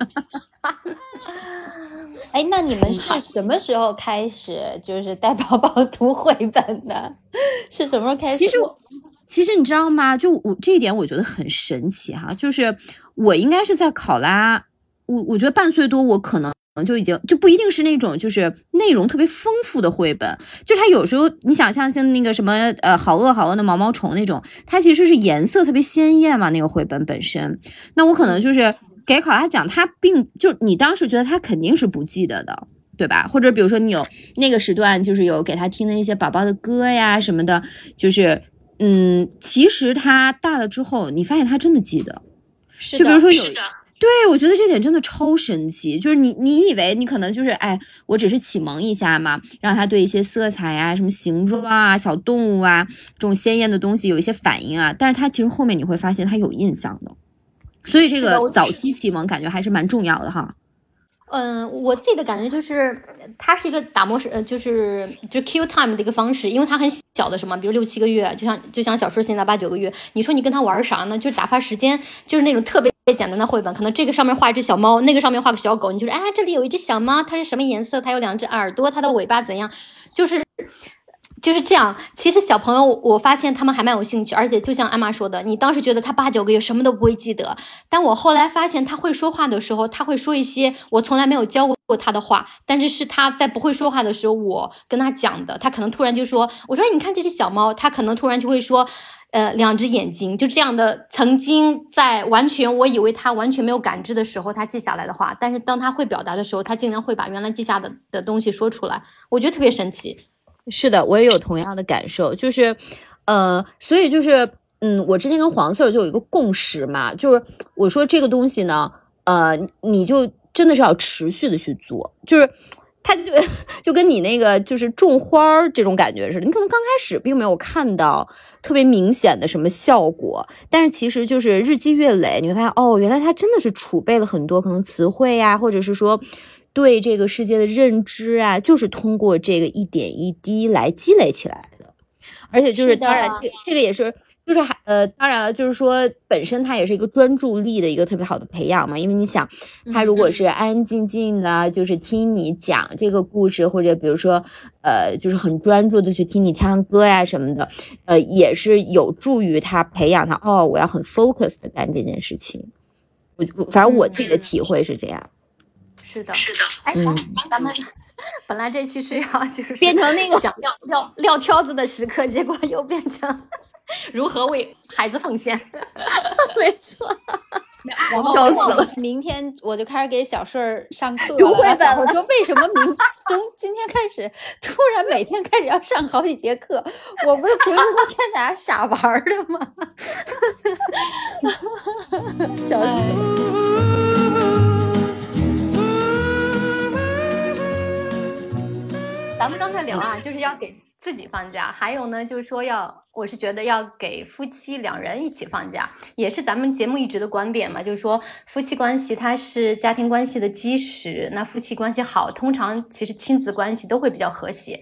哎，那你们是什么时候开始就是带宝宝读绘本的？是什么时候开始？其实我，其实你知道吗？就我这一点，我觉得很神奇哈。就是我应该是在考拉，我我觉得半岁多，我可能就已经就不一定是那种就是内容特别丰富的绘本。就它有时候你想象像那个什么呃好饿好饿的毛毛虫那种，它其实是颜色特别鲜艳嘛，那个绘本本身。那我可能就是给考拉讲，他并就你当时觉得他肯定是不记得的。对吧？或者比如说你有那个时段，就是有给他听的一些宝宝的歌呀什么的，就是嗯，其实他大了之后，你发现他真的记得。是就比如说有，是的，对我觉得这点真的超神奇。就是你你以为你可能就是哎，我只是启蒙一下嘛，让他对一些色彩啊、什么形状啊、小动物啊这种鲜艳的东西有一些反应啊，但是他其实后面你会发现他有印象的。所以这个早期启蒙感觉还是蛮重要的哈。嗯，我自己的感觉就是，它是一个打磨时，呃，就是就是 Q time 的一个方式，因为它很小的什么，比如六七个月，就像就像小说现在八九个月，你说你跟他玩啥呢？就打发时间，就是那种特别最简单的绘本，可能这个上面画一只小猫，那个上面画个小狗，你就是哎，这里有一只小猫，它是什么颜色？它有两只耳朵，它的尾巴怎样？就是。就是这样，其实小朋友，我发现他们还蛮有兴趣，而且就像艾玛说的，你当时觉得他八九个月什么都不会记得，但我后来发现他会说话的时候，他会说一些我从来没有教过他的话，但是是他在不会说话的时候，我跟他讲的，他可能突然就说，我说你看这只小猫，他可能突然就会说，呃，两只眼睛，就这样的，曾经在完全我以为他完全没有感知的时候，他记下来的话，但是当他会表达的时候，他竟然会把原来记下的的东西说出来，我觉得特别神奇。是的，我也有同样的感受，就是，呃，所以就是，嗯，我之前跟黄 Sir 就有一个共识嘛，就是我说这个东西呢，呃，你就真的是要持续的去做，就是它就 就跟你那个就是种花儿这种感觉似的，你可能刚开始并没有看到特别明显的什么效果，但是其实就是日积月累，你会发现哦，原来它真的是储备了很多可能词汇呀、或者是说。对这个世界的认知啊，就是通过这个一点一滴来积累起来的，而且就是当然这个这个也是。就是还呃，当然了，就是说本身它也是一个专注力的一个特别好的培养嘛，因为你想，他如果是安安静静的，就是听你讲这个故事，或者比如说呃，就是很专注的去听你唱歌呀什么的，呃，也是有助于他培养他哦，我要很 focus 的干这件事情。我我反正我自己的体会是这样。是的，是的。哎，嗯咱们 本来这期是要就是 变成那个讲撂撂撂挑子的时刻，结果又变成 如何为孩子奉献。没错，笑死了。明天我就开始给小顺儿上课读绘本了我说为什么明从今天开始突然每天开始要上好几节课？我不是平时都劝大家傻玩的吗？笑死了。咱们刚才聊啊，就是要给自己放假，还有呢，就是说要，我是觉得要给夫妻两人一起放假，也是咱们节目一直的观点嘛，就是说夫妻关系它是家庭关系的基石，那夫妻关系好，通常其实亲子关系都会比较和谐，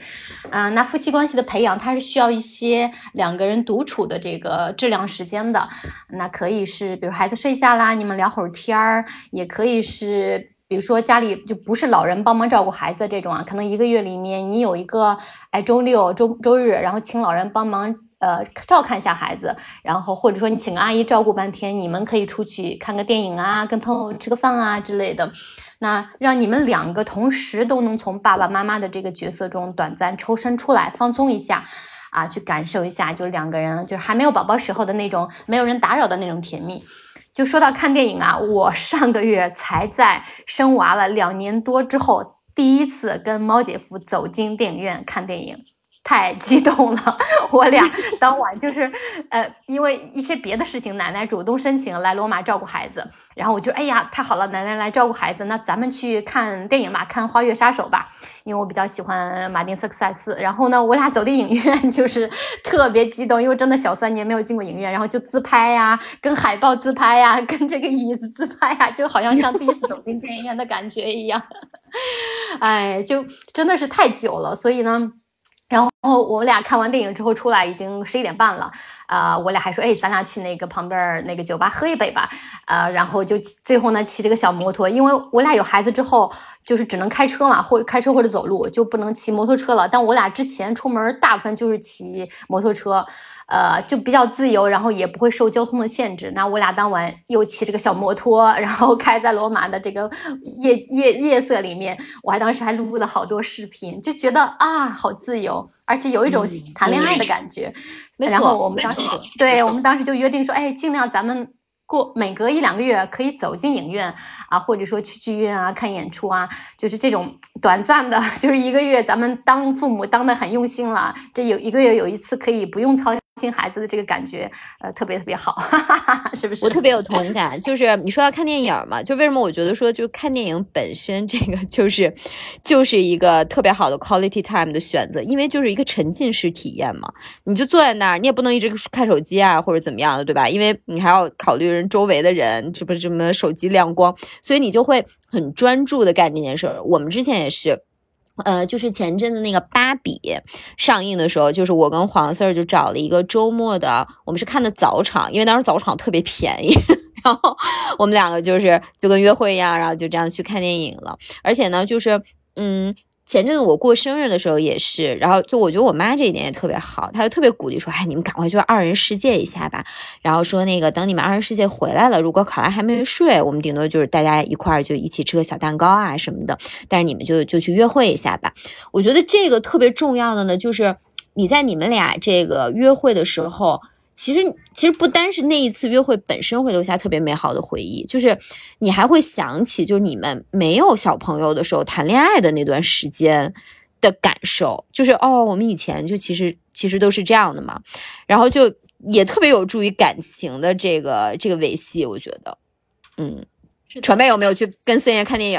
啊、那夫妻关系的培养，它是需要一些两个人独处的这个质量时间的，那可以是比如孩子睡下啦，你们聊会儿天儿，也可以是。比如说家里就不是老人帮忙照顾孩子这种啊，可能一个月里面你有一个哎周六周周日，然后请老人帮忙呃照看一下孩子，然后或者说你请个阿姨照顾半天，你们可以出去看个电影啊，跟朋友吃个饭啊之类的。那让你们两个同时都能从爸爸妈妈的这个角色中短暂抽身出来，放松一下。啊，去感受一下，就两个人就是还没有宝宝时候的那种没有人打扰的那种甜蜜。就说到看电影啊，我上个月才在生娃了两年多之后，第一次跟猫姐夫走进电影院看电影，太激动了。我俩 当晚就是，呃，因为一些别的事情，奶奶主动申请来罗马照顾孩子，然后我就哎呀，太好了，奶奶来照顾孩子，那咱们去看电影吧，看《花月杀手》吧。因为我比较喜欢马丁斯科塞斯，然后呢，我俩走进影院 就是特别激动，因为真的小三年没有进过影院，然后就自拍呀，跟海报自拍呀，跟这个椅子自拍呀，就好像像第一次走进电影院的感觉一样。哎，就真的是太久了，所以呢。然后我们俩看完电影之后出来已经十一点半了，啊，我俩还说，哎，咱俩去那个旁边那个酒吧喝一杯吧，啊，然后就最后呢骑这个小摩托，因为我俩有孩子之后就是只能开车嘛，或开车或者走路，就不能骑摩托车了。但我俩之前出门大部分就是骑摩托车。呃，就比较自由，然后也不会受交通的限制。那我俩当晚又骑这个小摩托，然后开在罗马的这个夜夜夜色里面，我还当时还录了好多视频，就觉得啊，好自由，而且有一种谈恋爱的感觉。然后我们当时对我们当时就约定说，哎，尽量咱们。过每隔一两个月可以走进影院啊，或者说去剧院啊看演出啊，就是这种短暂的，就是一个月，咱们当父母当的很用心了，这有一个月有一次可以不用操。心孩子的这个感觉，呃，特别特别好，是不是？我特别有同感。就是你说要看电影嘛，就为什么我觉得说，就看电影本身这个就是就是一个特别好的 quality time 的选择，因为就是一个沉浸式体验嘛。你就坐在那儿，你也不能一直看手机啊，或者怎么样的，对吧？因为你还要考虑人周围的人，是不是什么手机亮光，所以你就会很专注的干这件事儿。我们之前也是。呃，就是前阵子那个芭比上映的时候，就是我跟黄 Sir 就找了一个周末的，我们是看的早场，因为当时早场特别便宜，然后我们两个就是就跟约会一样，然后就这样去看电影了，而且呢，就是嗯。前阵子我过生日的时候也是，然后就我觉得我妈这一点也特别好，她就特别鼓励说：“哎，你们赶快去二人世界一下吧。”然后说那个等你们二人世界回来了，如果考拉还没睡，我们顶多就是大家一块儿就一起吃个小蛋糕啊什么的。但是你们就就去约会一下吧。我觉得这个特别重要的呢，就是你在你们俩这个约会的时候。其实，其实不单是那一次约会本身会留下特别美好的回忆，就是你还会想起，就是你们没有小朋友的时候谈恋爱的那段时间的感受，就是哦，我们以前就其实其实都是这样的嘛，然后就也特别有助于感情的这个这个维系，我觉得，嗯，传妹有没有去跟森爷看电影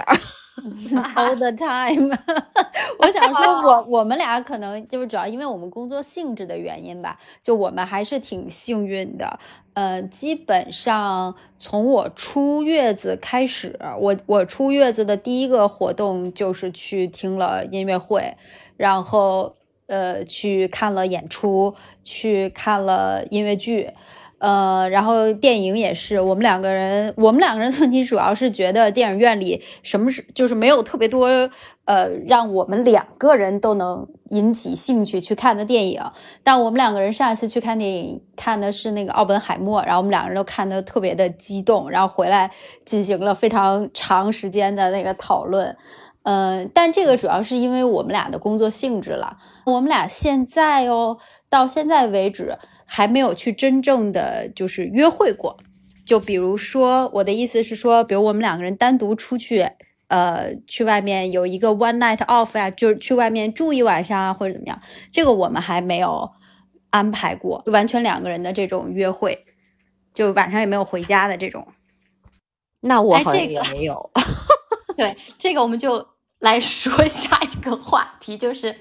All the time，我想说，我我们俩可能就是主要因为我们工作性质的原因吧，就我们还是挺幸运的。呃，基本上从我出月子开始，我我出月子的第一个活动就是去听了音乐会，然后呃去看了演出，去看了音乐剧。呃，然后电影也是，我们两个人，我们两个人的问题主要是觉得电影院里什么是就是没有特别多，呃，让我们两个人都能引起兴趣去看的电影。但我们两个人上一次去看电影看的是那个奥本海默，然后我们两个人都看的特别的激动，然后回来进行了非常长时间的那个讨论。嗯，但这个主要是因为我们俩的工作性质了。我们俩现在哦，到现在为止。还没有去真正的就是约会过，就比如说我的意思是说，比如我们两个人单独出去，呃，去外面有一个 one night off 呀，就是去外面住一晚上啊，或者怎么样，这个我们还没有安排过，完全两个人的这种约会，就晚上也没有回家的这种。那我好像也没有。对，这个我们就来说下一个话题，就是。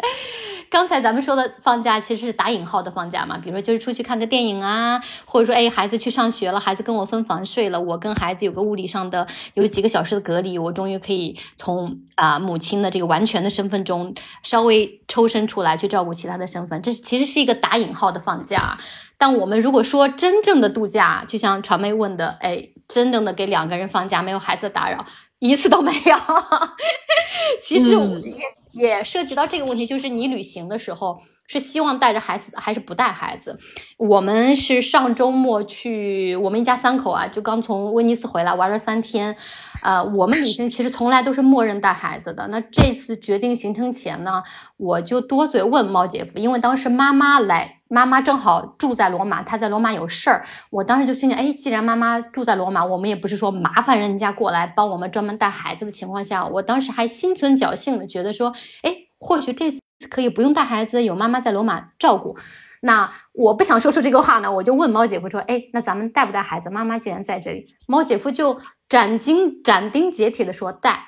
刚才咱们说的放假其实是打引号的放假嘛，比如说就是出去看个电影啊，或者说哎孩子去上学了，孩子跟我分房睡了，我跟孩子有个物理上的有几个小时的隔离，我终于可以从啊母亲的这个完全的身份中稍微抽身出来去照顾其他的身份，这其实是一个打引号的放假。但我们如果说真正的度假，就像传媒问的，哎，真正的给两个人放假，没有孩子打扰。一次都没有，其实也也涉及到这个问题，就是你旅行的时候是希望带着孩子还是不带孩子？我们是上周末去，我们一家三口啊，就刚从威尼斯回来玩了三天，呃，我们旅行其实从来都是默认带孩子的。那这次决定行程前呢，我就多嘴问猫姐夫，因为当时妈妈来。妈妈正好住在罗马，她在罗马有事儿。我当时就心想，哎，既然妈妈住在罗马，我们也不是说麻烦人家过来帮我们专门带孩子的情况下，我当时还心存侥幸的觉得说，哎，或许这次可以不用带孩子，有妈妈在罗马照顾。那我不想说出这个话呢，我就问猫姐夫说，哎，那咱们带不带孩子？妈妈既然在这里，猫姐夫就斩钉斩钉截铁的说带。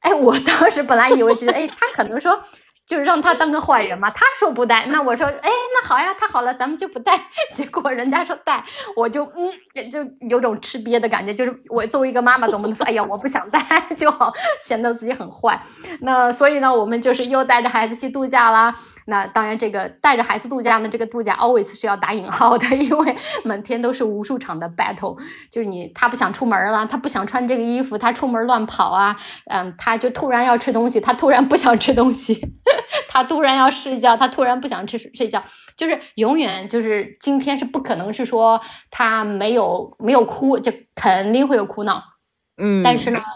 哎，我当时本来以为觉得，哎，他可能说。就是让他当个坏人嘛，他说不带，那我说，哎，那好呀，太好了，咱们就不带。结果人家说带，我就嗯，就有种吃瘪的感觉。就是我作为一个妈妈，总不能说，哎呀，我不想带，就好 显得自己很坏。那所以呢，我们就是又带着孩子去度假啦。那当然，这个带着孩子度假呢，这个度假 always 是要打引号的，因为每天都是无数场的 battle，就是你他不想出门了，他不想穿这个衣服，他出门乱跑啊，嗯，他就突然要吃东西，他突然不想吃东西，他突然要睡觉，他突然不想吃睡觉，就是永远就是今天是不可能是说他没有没有哭，就肯定会有哭闹，嗯，但是呢。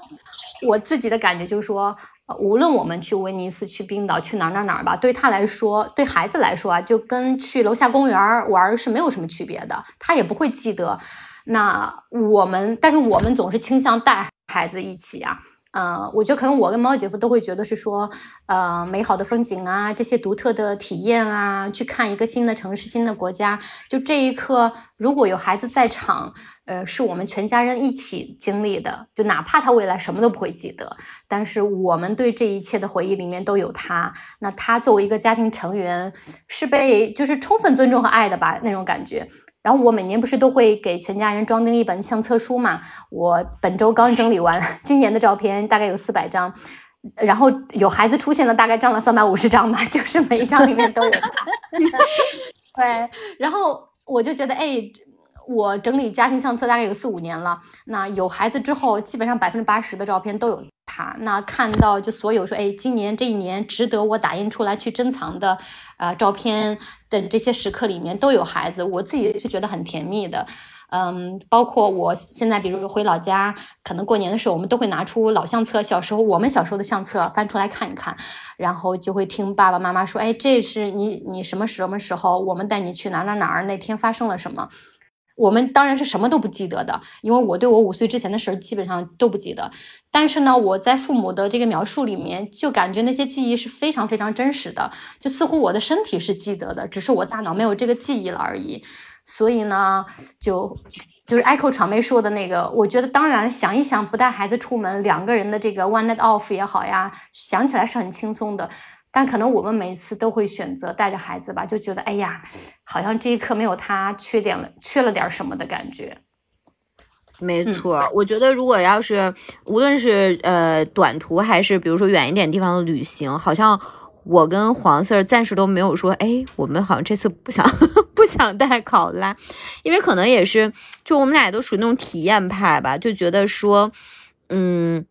我自己的感觉就是说，无论我们去威尼斯、去冰岛、去哪哪哪吧，对他来说，对孩子来说啊，就跟去楼下公园玩是没有什么区别的，他也不会记得。那我们，但是我们总是倾向带孩子一起啊。呃，我觉得可能我跟猫姐夫都会觉得是说，呃，美好的风景啊，这些独特的体验啊，去看一个新的城市、新的国家，就这一刻，如果有孩子在场，呃，是我们全家人一起经历的，就哪怕他未来什么都不会记得，但是我们对这一切的回忆里面都有他。那他作为一个家庭成员，是被就是充分尊重和爱的吧，那种感觉。然后我每年不是都会给全家人装订一本相册书嘛？我本周刚整理完 今年的照片，大概有四百张，然后有孩子出现的，大概占了三百五十张吧，就是每一张里面都有。对，然后我就觉得，哎，我整理家庭相册大概有四五年了，那有孩子之后，基本上百分之八十的照片都有。他那看到就所有说，哎，今年这一年值得我打印出来去珍藏的，啊，照片等这些时刻里面都有孩子，我自己是觉得很甜蜜的，嗯，包括我现在比如回老家，可能过年的时候我们都会拿出老相册，小时候我们小时候的相册翻出来看一看，然后就会听爸爸妈妈说，哎，这是你你什么什么时候我们带你去哪哪哪儿，那天发生了什么。我们当然是什么都不记得的，因为我对我五岁之前的事儿基本上都不记得。但是呢，我在父母的这个描述里面，就感觉那些记忆是非常非常真实的，就似乎我的身体是记得的，只是我大脑没有这个记忆了而已。所以呢，就就是 Echo 场妹说的那个，我觉得当然想一想，不带孩子出门，两个人的这个 one night off 也好呀，想起来是很轻松的。但可能我们每次都会选择带着孩子吧，就觉得哎呀，好像这一刻没有他，缺点了，缺了点什么的感觉。没错，我觉得如果要是无论是呃短途还是比如说远一点地方的旅行，好像我跟黄 Sir 暂时都没有说，哎，我们好像这次不想 不想带考拉，因为可能也是就我们俩都属于那种体验派吧，就觉得说，嗯。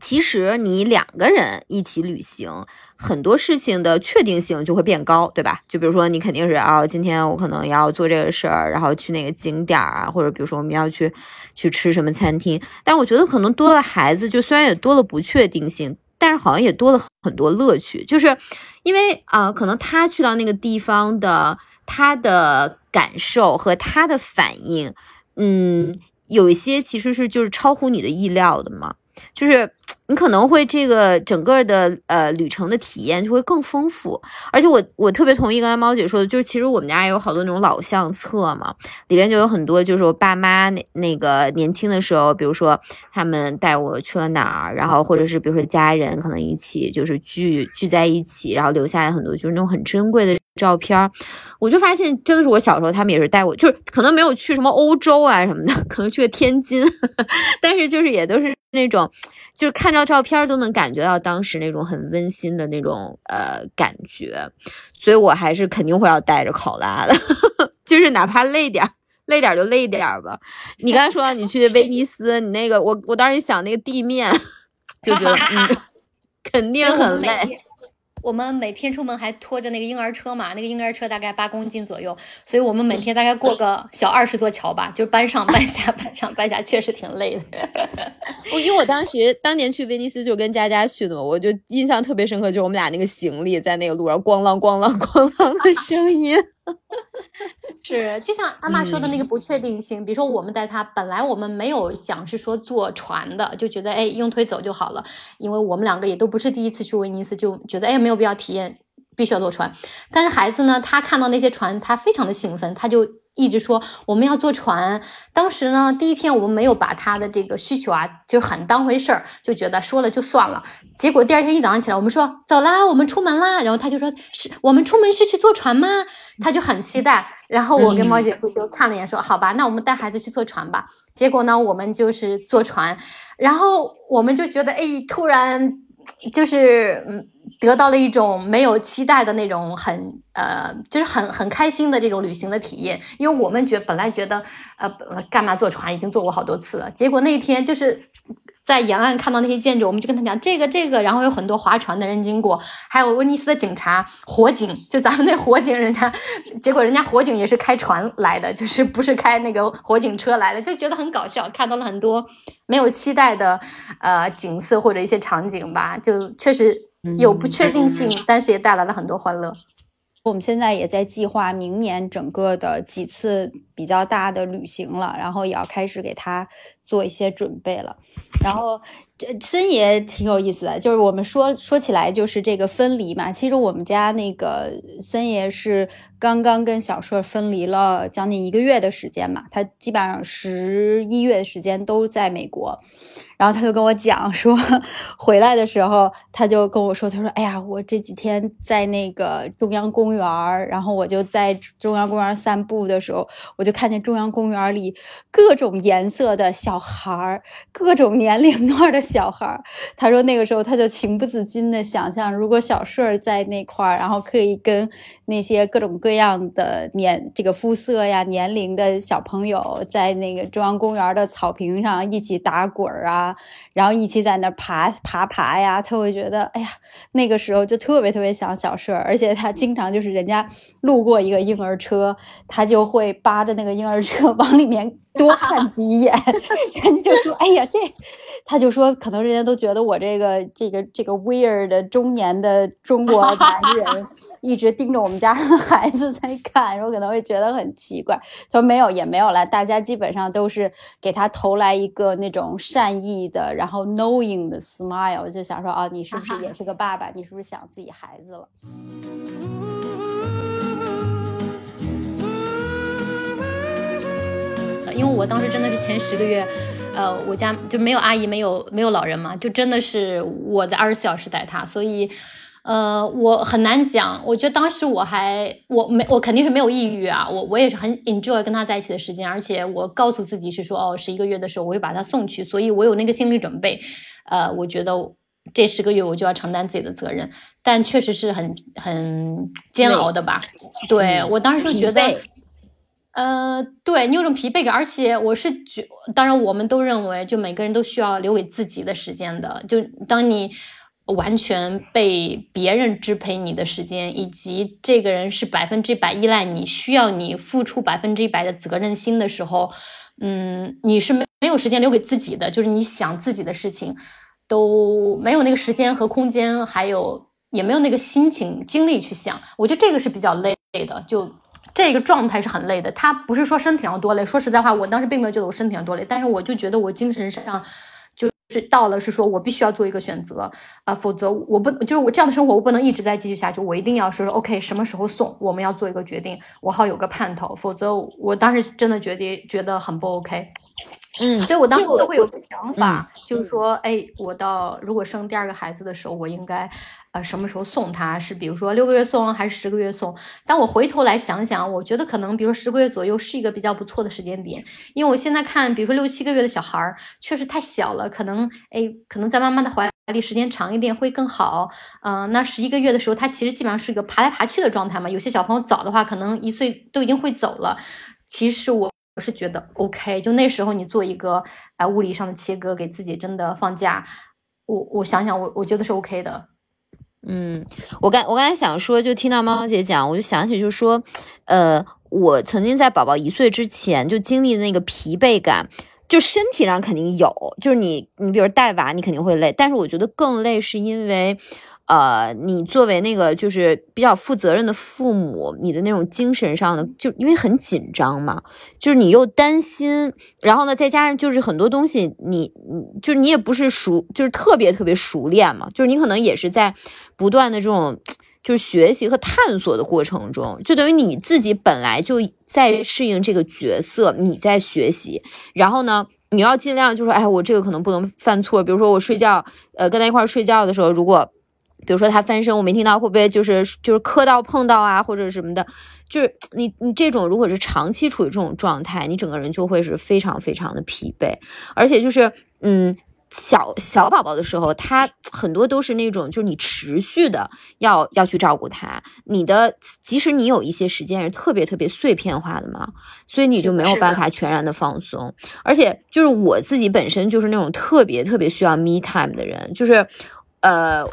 其实你两个人一起旅行，很多事情的确定性就会变高，对吧？就比如说你肯定是啊，今天我可能要做这个事儿，然后去哪个景点啊，或者比如说我们要去去吃什么餐厅。但是我觉得可能多了孩子，就虽然也多了不确定性，但是好像也多了很多乐趣，就是因为啊，可能他去到那个地方的他的感受和他的反应，嗯，有一些其实是就是超乎你的意料的嘛，就是。你可能会这个整个的呃旅程的体验就会更丰富，而且我我特别同意刚才猫姐说的，就是其实我们家也有好多那种老相册嘛，里边就有很多就是我爸妈那那个年轻的时候，比如说他们带我去了哪儿，然后或者是比如说家人可能一起就是聚聚在一起，然后留下来很多就是那种很珍贵的照片，我就发现真的是我小时候他们也是带我，就是可能没有去什么欧洲啊什么的，可能去了天津，但是就是也都是那种。就是看到照片都能感觉到当时那种很温馨的那种呃感觉，所以我还是肯定会要带着考拉的，就是哪怕累点儿，累点就累点吧。你刚才说你去威尼斯，你那个我我当时一想那个地面，就觉得嗯，肯定很累。我们每天出门还拖着那个婴儿车嘛，那个婴儿车大概八公斤左右，所以我们每天大概过个 小二十座桥吧，就搬上搬下，搬上搬下，确实挺累的。我因为我当时当年去威尼斯就跟佳佳去的嘛，我就印象特别深刻，就是我们俩那个行李在那个路上咣啷咣啷咣啷的声音。是，就像阿妈说的那个不确定性，比如说我们带他，本来我们没有想是说坐船的，就觉得哎用腿走就好了，因为我们两个也都不是第一次去威尼斯，就觉得哎没有必要体验，必须要坐船。但是孩子呢，他看到那些船，他非常的兴奋，他就。一直说我们要坐船，当时呢，第一天我们没有把他的这个需求啊就很当回事儿，就觉得说了就算了。结果第二天一早上起来，我们说走啦，我们出门啦，然后他就说是我们出门是去坐船吗？他就很期待。然后我跟猫姐夫就看了一眼，说好吧，那我们带孩子去坐船吧。结果呢，我们就是坐船，然后我们就觉得哎，突然。就是嗯，得到了一种没有期待的那种很呃，就是很很开心的这种旅行的体验。因为我们觉本来觉得呃，干嘛坐船已经坐过好多次了，结果那天就是。在沿岸看到那些建筑，我们就跟他讲这个这个，然后有很多划船的人经过，还有威尼斯的警察、火警，就咱们那火警，人家结果人家火警也是开船来的，就是不是开那个火警车来的，就觉得很搞笑，看到了很多没有期待的呃景色或者一些场景吧，就确实有不确定性，但是也带来了很多欢乐。我们现在也在计划明年整个的几次比较大的旅行了，然后也要开始给他做一些准备了。然后这森爷挺有意思的，就是我们说说起来就是这个分离嘛。其实我们家那个森爷是刚刚跟小硕分离了将近一个月的时间嘛，他基本上十一月的时间都在美国。然后他就跟我讲说，回来的时候他就跟我说，他说：“哎呀，我这几天在那个中央公园，然后我就在中央公园散步的时候，我就看见中央公园里各种颜色的小孩儿，各种年龄段的小孩儿。他说那个时候他就情不自禁的想象，如果小顺儿在那块儿，然后可以跟那些各种各样的年这个肤色呀、年龄的小朋友，在那个中央公园的草坪上一起打滚儿啊。”然后一起在那爬爬爬呀，他会觉得，哎呀，那个时候就特别特别想小顺儿，而且他经常就是人家路过一个婴儿车，他就会扒着那个婴儿车 往里面。多看几眼，人家就说：“哎呀，这，他就说，可能人家都觉得我这个这个这个 weird 的中年的中国男人，一直盯着我们家孩子在看，然后可能会觉得很奇怪。他说没有，也没有了，大家基本上都是给他投来一个那种善意的，然后 knowing 的 smile，就想说，哦，你是不是也是个爸爸？你是不是想自己孩子了？”因为我当时真的是前十个月，呃，我家就没有阿姨，没有没有老人嘛，就真的是我在二十四小时带他，所以，呃，我很难讲。我觉得当时我还我没我肯定是没有抑郁啊，我我也是很 enjoy 跟他在一起的时间，而且我告诉自己是说，哦，十一个月的时候我会把他送去，所以我有那个心理准备。呃，我觉得这十个月我就要承担自己的责任，但确实是很很煎熬的吧？对我当时就觉得。呃，对你有种疲惫感，而且我是觉，当然我们都认为，就每个人都需要留给自己的时间的。就当你完全被别人支配你的时间，以及这个人是百分之百依赖你，需要你付出百分之一百的责任心的时候，嗯，你是没没有时间留给自己的，就是你想自己的事情都没有那个时间和空间，还有也没有那个心情精力去想。我觉得这个是比较累的，就。这个状态是很累的，他不是说身体上多累。说实在话，我当时并没有觉得我身体上多累，但是我就觉得我精神上就是到了，是说我必须要做一个选择啊，否则我不就是我这样的生活，我不能一直在继续下去。我一定要说说 OK，什么时候送，我们要做一个决定，我好有个盼头。否则，我当时真的觉得觉得很不 OK。嗯，所以我当时会有个想法，就是说，哎，我到如果生第二个孩子的时候，我应该。呃，什么时候送他？是比如说六个月送还是十个月送？但我回头来想想，我觉得可能，比如说十个月左右是一个比较不错的时间点，因为我现在看，比如说六七个月的小孩儿确实太小了，可能，哎，可能在妈妈的怀里时间长一点会更好。嗯，那十一个月的时候，他其实基本上是一个爬来爬去的状态嘛。有些小朋友早的话，可能一岁都已经会走了。其实我我是觉得 OK，就那时候你做一个呃物理上的切割，给自己真的放假，我我想想，我我觉得是 OK 的。嗯，我刚我刚才想说，就听到猫猫姐讲，我就想起，就是说，呃，我曾经在宝宝一岁之前就经历的那个疲惫感，就身体上肯定有，就是你你比如带娃，你肯定会累，但是我觉得更累是因为。呃，你作为那个就是比较负责任的父母，你的那种精神上的，就因为很紧张嘛，就是你又担心，然后呢，再加上就是很多东西，你你，就是你也不是熟，就是特别特别熟练嘛，就是你可能也是在不断的这种就是学习和探索的过程中，就等于你自己本来就在适应这个角色，你在学习，然后呢，你要尽量就说，哎，我这个可能不能犯错，比如说我睡觉，呃，跟他一块睡觉的时候，如果。比如说他翻身，我没听到，会不会就是就是磕到碰到啊，或者什么的？就是你你这种如果是长期处于这种状态，你整个人就会是非常非常的疲惫，而且就是嗯，小小宝宝的时候，他很多都是那种，就是你持续的要要去照顾他，你的即使你有一些时间是特别特别碎片化的嘛，所以你就没有办法全然的放松。而且就是我自己本身就是那种特别特别需要 me time 的人，就是呃，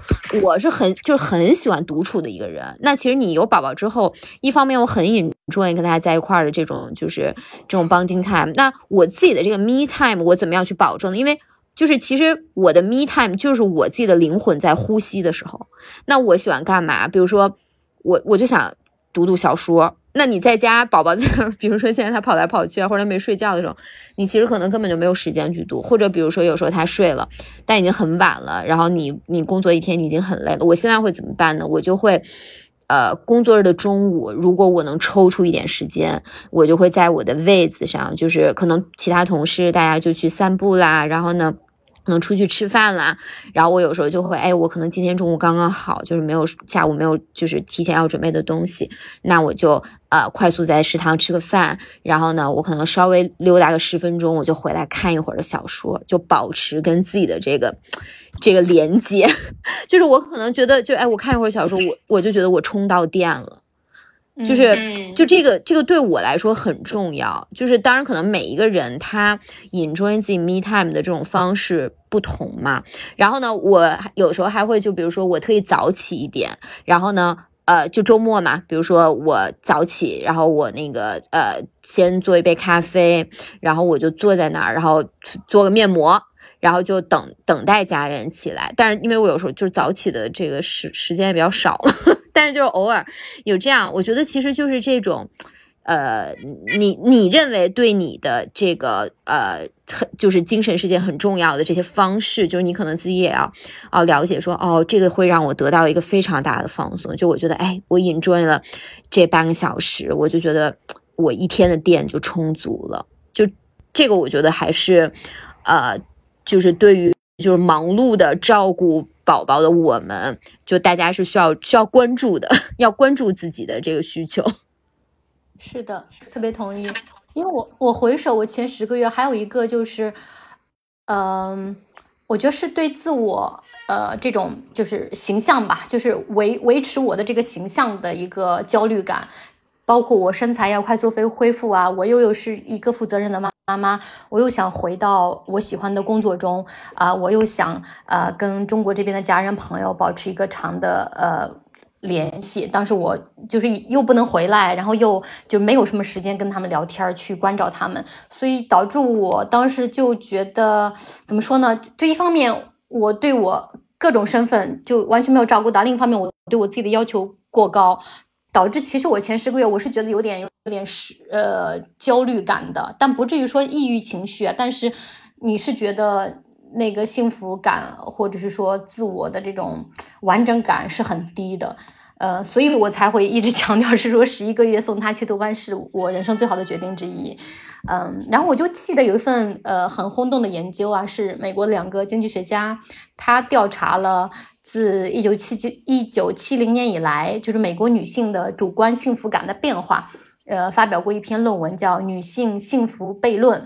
我是很就是很喜欢独处的一个人。那其实你有宝宝之后，一方面我很 enjoy 跟大家在一块儿的这种就是这种 bonding time。那我自己的这个 me time 我怎么样去保证呢？因为就是其实我的 me time 就是我自己的灵魂在呼吸的时候，那我喜欢干嘛？比如说我我就想读读小说。那你在家宝宝在那儿，比如说现在他跑来跑去啊，或者没睡觉的时候，你其实可能根本就没有时间去读。或者比如说有时候他睡了，但已经很晚了，然后你你工作一天你已经很累了。我现在会怎么办呢？我就会呃工作日的中午，如果我能抽出一点时间，我就会在我的位子上，就是可能其他同事大家就去散步啦，然后呢。可能出去吃饭啦，然后我有时候就会，哎，我可能今天中午刚刚好，就是没有下午没有，就是提前要准备的东西，那我就呃快速在食堂吃个饭，然后呢，我可能稍微溜达个十分钟，我就回来看一会儿的小说，就保持跟自己的这个这个连接，就是我可能觉得，就哎，我看一会儿小说，我我就觉得我充到电了。就是，就这个，这个对我来说很重要。就是，当然，可能每一个人他 enjoy 自己 me time 的这种方式不同嘛。然后呢，我有时候还会就比如说，我特意早起一点，然后呢，呃，就周末嘛，比如说我早起，然后我那个呃，先做一杯咖啡，然后我就坐在那儿，然后做个面膜。然后就等等待家人起来，但是因为我有时候就是早起的这个时时间也比较少，但是就是偶尔有这样，我觉得其实就是这种，呃，你你认为对你的这个呃很就是精神世界很重要的这些方式，就是你可能自己也要要了解说，哦，这个会让我得到一个非常大的放松。就我觉得，哎，我 enjoy 了这半个小时，我就觉得我一天的电就充足了。就这个，我觉得还是呃。就是对于就是忙碌的照顾宝宝的我们，就大家是需要需要关注的，要关注自己的这个需求。是的，特别同意。因为我我回首我前十个月，还有一个就是，嗯，我觉得是对自我呃这种就是形象吧，就是维维持我的这个形象的一个焦虑感。包括我身材要快速恢恢复啊，我又又是一个负责任的妈妈妈，我又想回到我喜欢的工作中啊，我又想呃跟中国这边的家人朋友保持一个长的呃联系。当时我就是又不能回来，然后又就没有什么时间跟他们聊天去关照他们，所以导致我当时就觉得怎么说呢？就一方面我对我各种身份就完全没有照顾到，另一方面我对我自己的要求过高。导致其实我前十个月我是觉得有点有点是呃焦虑感的，但不至于说抑郁情绪啊。但是你是觉得那个幸福感或者是说自我的这种完整感是很低的，呃，所以我才会一直强调是说十一个月送他去读万是我人生最好的决定之一。嗯，然后我就记得有一份呃很轰动的研究啊，是美国两个经济学家，他调查了。自一九七九一九七零年以来，就是美国女性的主观幸福感的变化，呃，发表过一篇论文，叫《女性幸福悖论》。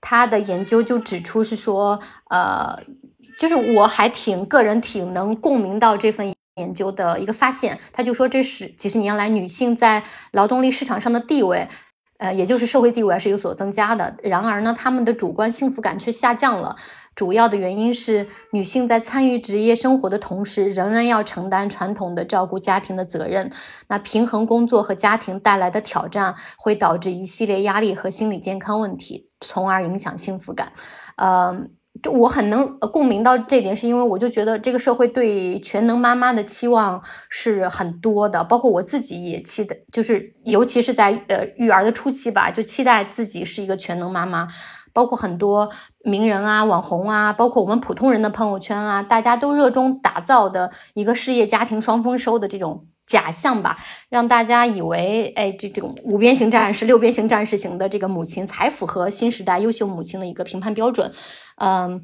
他的研究就指出是说，呃，就是我还挺个人挺能共鸣到这份研究的一个发现。他就说，这是几十年来女性在劳动力市场上的地位。呃，也就是社会地位是有所增加的，然而呢，他们的主观幸福感却下降了。主要的原因是，女性在参与职业生活的同时，仍然要承担传统的照顾家庭的责任。那平衡工作和家庭带来的挑战，会导致一系列压力和心理健康问题，从而影响幸福感。呃。就我很能共鸣到这点，是因为我就觉得这个社会对全能妈妈的期望是很多的，包括我自己也期待，就是尤其是在呃育儿的初期吧，就期待自己是一个全能妈妈。包括很多名人啊、网红啊，包括我们普通人的朋友圈啊，大家都热衷打造的一个事业家庭双丰收的这种。假象吧，让大家以为，哎，这这种五边形战士、六边形战士型的这个母亲才符合新时代优秀母亲的一个评判标准，嗯，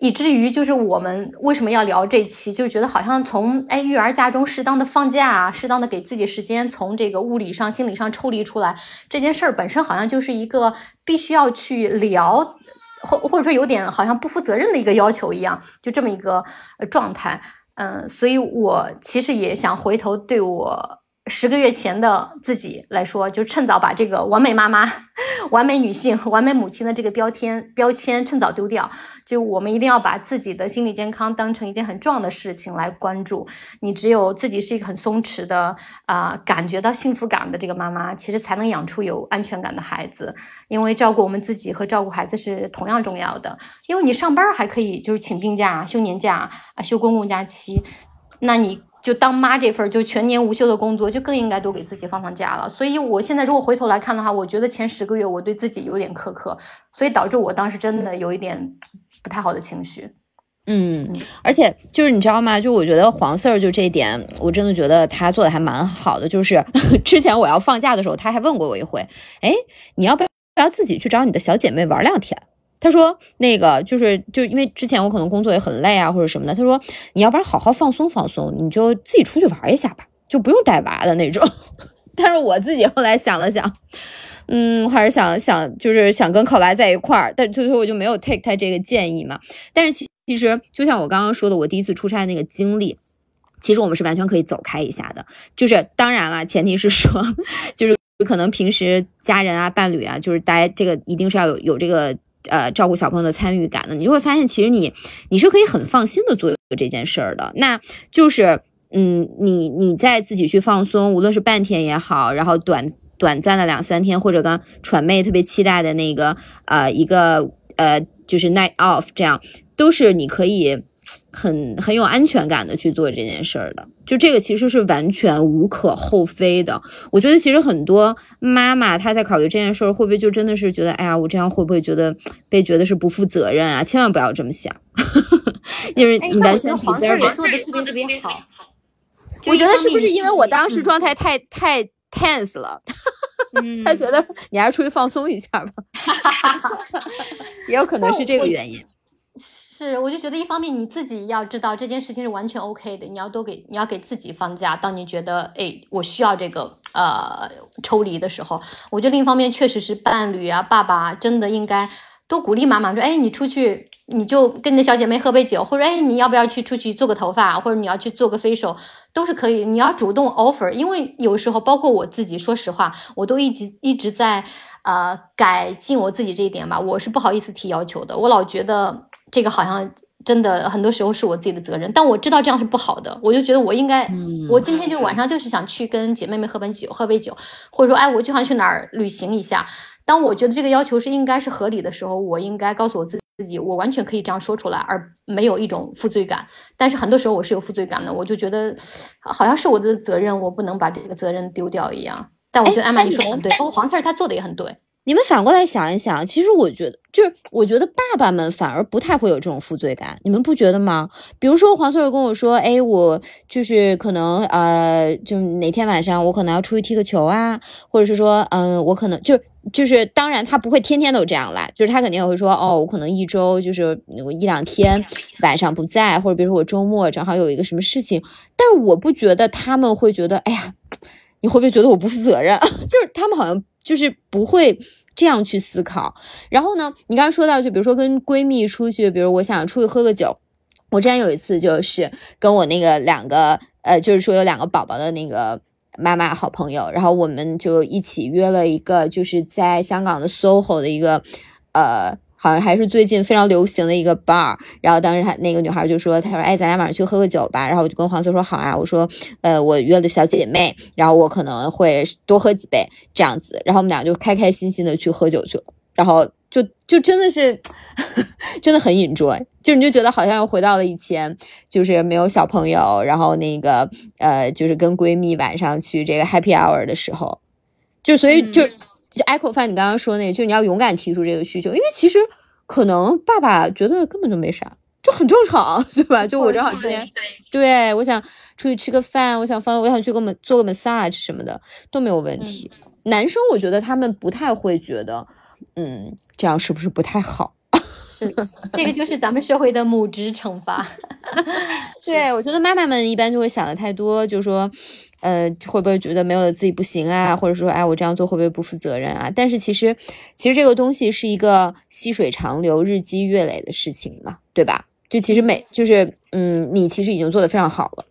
以至于就是我们为什么要聊这期，就觉得好像从哎育儿假中适当的放假啊，适当的给自己时间，从这个物理上、心理上抽离出来，这件事儿本身好像就是一个必须要去聊。或或者说有点好像不负责任的一个要求一样，就这么一个状态。嗯，所以我其实也想回头对我。十个月前的自己来说，就趁早把这个完美妈妈、完美女性、完美母亲的这个标签标签趁早丢掉。就我们一定要把自己的心理健康当成一件很重要的事情来关注。你只有自己是一个很松弛的啊，感觉到幸福感的这个妈妈，其实才能养出有安全感的孩子。因为照顾我们自己和照顾孩子是同样重要的。因为你上班还可以，就是请病假、休年假啊、休公共假期，那你。就当妈这份就全年无休的工作，就更应该多给自己放放假了。所以，我现在如果回头来看的话，我觉得前十个月我对自己有点苛刻，所以导致我当时真的有一点不太好的情绪。嗯，而且就是你知道吗？就我觉得黄四儿就这一点，我真的觉得他做的还蛮好的。就是 之前我要放假的时候，他还问过我一回，哎，你要不要自己去找你的小姐妹玩两天？他说：“那个就是就因为之前我可能工作也很累啊，或者什么的。他说你要不然好好放松放松，你就自己出去玩一下吧，就不用带娃的那种。但是我自己后来想了想，嗯，还是想想就是想跟考拉在一块儿，但最后我就没有 take 他这个建议嘛。但是其其实就像我刚刚说的，我第一次出差那个经历，其实我们是完全可以走开一下的。就是当然了，前提是说，就是可能平时家人啊、伴侣啊，就是大家这个一定是要有有这个。”呃，照顾小朋友的参与感呢，你就会发现，其实你你是可以很放心的做这件事儿的。那就是，嗯，你你在自己去放松，无论是半天也好，然后短短暂的两三天，或者刚喘妹特别期待的那个呃一个呃就是 night off，这样都是你可以。很很有安全感的去做这件事儿的，就这个其实是完全无可厚非的。我觉得其实很多妈妈她在考虑这件事儿，会不会就真的是觉得，哎呀，我这样会不会觉得被觉得是不负责任啊？千万不要这么想，因为你担心黄色也做的特别特别好。我觉得是不是因为我当时状态太太 tense 了？他觉得你还是出去放松一下吧，也有可能是这个原因。是，我就觉得一方面你自己要知道这件事情是完全 OK 的，你要多给你要给自己放假。当你觉得哎，我需要这个呃抽离的时候，我觉得另一方面确实是伴侣啊、爸爸真的应该多鼓励妈妈说，哎，你出去你就跟你的小姐妹喝杯酒，或者哎，你要不要去出去做个头发，或者你要去做个 facial，都是可以。你要主动 offer，因为有时候包括我自己，说实话，我都一直一直在呃改进我自己这一点吧，我是不好意思提要求的，我老觉得。这个好像真的很多时候是我自己的责任，但我知道这样是不好的，我就觉得我应该，我今天就晚上就是想去跟姐妹们喝杯酒，喝杯酒，或者说，哎，我就想去哪儿旅行一下。当我觉得这个要求是应该是合理的时候，我应该告诉我自己自己，我完全可以这样说出来，而没有一种负罪感。但是很多时候我是有负罪感的，我就觉得好像是我的责任，我不能把这个责任丢掉一样。但我觉得艾玛你说的很对，包括黄四儿他做的也很对。你们反过来想一想，其实我觉得，就是我觉得爸爸们反而不太会有这种负罪感，你们不觉得吗？比如说黄翠儿跟我说，哎，我就是可能呃，就哪天晚上我可能要出去踢个球啊，或者是说，嗯，我可能就就是当然他不会天天都这样来，就是他肯定也会说，哦，我可能一周就是一两天晚上不在，或者比如说我周末正好有一个什么事情，但是我不觉得他们会觉得，哎呀，你会不会觉得我不负责任？就是他们好像。就是不会这样去思考。然后呢，你刚刚说到，就比如说跟闺蜜出去，比如我想出去喝个酒。我之前有一次就是跟我那个两个呃，就是说有两个宝宝的那个妈妈好朋友，然后我们就一起约了一个，就是在香港的 SOHO 的一个呃。好像还是最近非常流行的一个 bar，然后当时他那个女孩就说：“她说，哎，咱俩晚上去喝个酒吧。”然后我就跟黄色说：“好啊。”我说：“呃，我约了小姐妹，然后我可能会多喝几杯这样子。”然后我们俩就开开心心的去喝酒去了。然后就就真的是真的很 enjoy，就你就觉得好像又回到了以前，就是没有小朋友，然后那个呃，就是跟闺蜜晚上去这个 happy hour 的时候，就所以就。就 echo 范，你刚刚说那个，就你要勇敢提出这个需求，因为其实可能爸爸觉得根本就没啥，这很正常，对吧？就我正好今天，对我想出去吃个饭，我想放，我想去个 m 做个 massage 什么的都没有问题。男生我觉得他们不太会觉得，嗯，这样是不是不太好？是，这个就是咱们社会的母职惩罚。对，我觉得妈妈们一般就会想的太多，就是说。呃，会不会觉得没有了自己不行啊？或者说，哎，我这样做会不会不负责任啊？但是其实，其实这个东西是一个细水长流、日积月累的事情嘛，对吧？就其实每就是，嗯，你其实已经做得非常好了，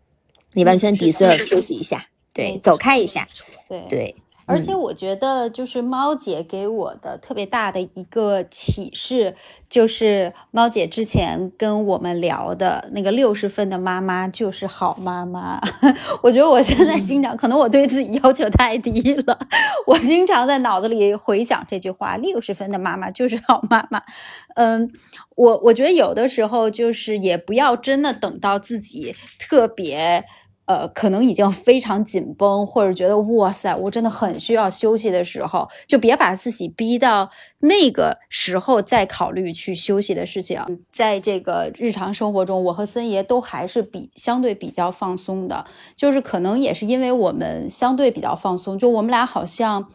你完全 deserve 休息一下，对，走开一下，对对。而且我觉得，就是猫姐给我的特别大的一个启示，就是猫姐之前跟我们聊的那个六十分的妈妈就是好妈妈。我觉得我现在经常，可能我对自己要求太低了，我经常在脑子里回想这句话：六十分的妈妈就是好妈妈。嗯，我我觉得有的时候就是也不要真的等到自己特别。呃，可能已经非常紧绷，或者觉得哇塞，我真的很需要休息的时候，就别把自己逼到那个时候再考虑去休息的事情。在这个日常生活中，我和森爷都还是比相对比较放松的，就是可能也是因为我们相对比较放松，就我们俩好像。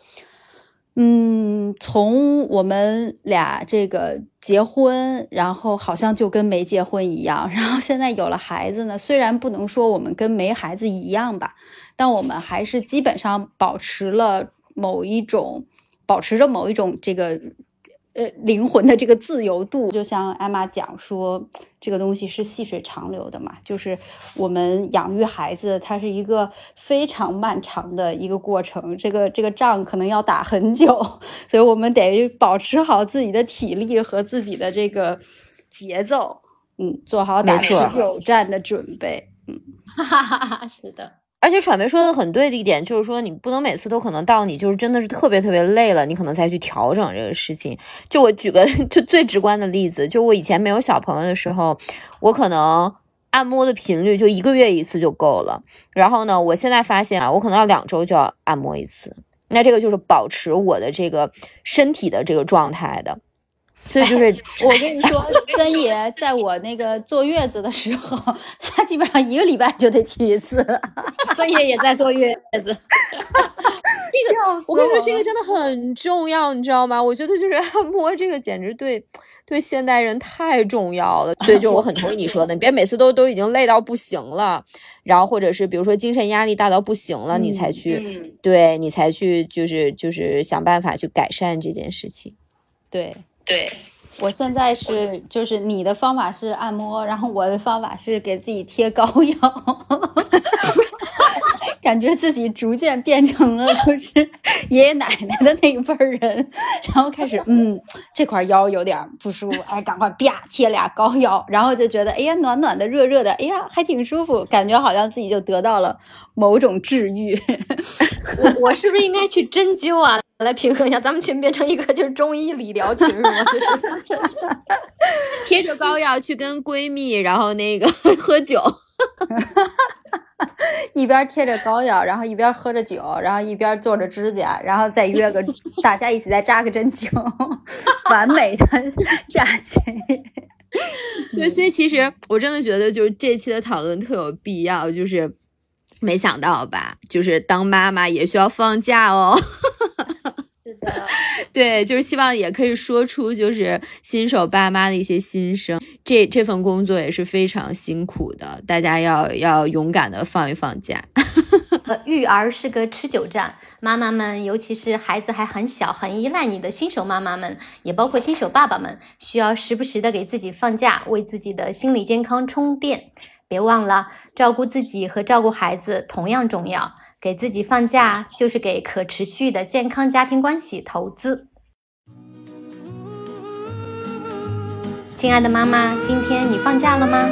嗯，从我们俩这个结婚，然后好像就跟没结婚一样，然后现在有了孩子呢。虽然不能说我们跟没孩子一样吧，但我们还是基本上保持了某一种，保持着某一种这个。呃，灵魂的这个自由度，就像艾玛讲说，这个东西是细水长流的嘛，就是我们养育孩子，它是一个非常漫长的一个过程，这个这个仗可能要打很久，所以我们得保持好自己的体力和自己的这个节奏，嗯，做好打持久战的准备，嗯，哈哈哈哈，是的。而且喘梅说的很对的一点就是说，你不能每次都可能到你就是真的是特别特别累了，你可能再去调整这个事情。就我举个 就最直观的例子，就我以前没有小朋友的时候，我可能按摩的频率就一个月一次就够了。然后呢，我现在发现啊，我可能要两周就要按摩一次。那这个就是保持我的这个身体的这个状态的。所以就是，我跟你说，三爷在我那个坐月子的时候，他基本上一个礼拜就得去一次。三爷也在坐月子，笑死我！我跟你说，这个真的很重要，你知道吗？我觉得就是按摩这个简直对对现代人太重要了。所以就我很同意你说的，你别每次都都已经累到不行了，然后或者是比如说精神压力大到不行了，你才去，对你才去就是就是想办法去改善这件事情，对。对，我现在是就是你的方法是按摩，然后我的方法是给自己贴膏药。感觉自己逐渐变成了就是 爷爷奶奶的那一辈人，然后开始嗯，这块腰有点不舒服，哎，赶快啪贴俩膏药，然后就觉得哎呀暖暖的热热的，哎呀还挺舒服，感觉好像自己就得到了某种治愈。我我是不是应该去针灸啊，来平衡一下？咱们群变成一个就是中医理疗群是吗？贴着膏药去跟闺蜜，然后那个喝酒。一边贴着膏药，然后一边喝着酒，然后一边做着指甲，然后再约个大家一起再扎个针灸，完美的 假期。对，所以其实我真的觉得，就是这期的讨论特有必要。就是没想到吧，就是当妈妈也需要放假哦。对，就是希望也可以说出就是新手爸妈的一些心声。这这份工作也是非常辛苦的，大家要要勇敢的放一放假。育儿是个持久战，妈妈们，尤其是孩子还很小、很依赖你的新手妈妈们，也包括新手爸爸们，需要时不时的给自己放假，为自己的心理健康充电。别忘了，照顾自己和照顾孩子同样重要。给自己放假，就是给可持续的健康家庭关系投资。亲爱的妈妈，今天你放假了吗？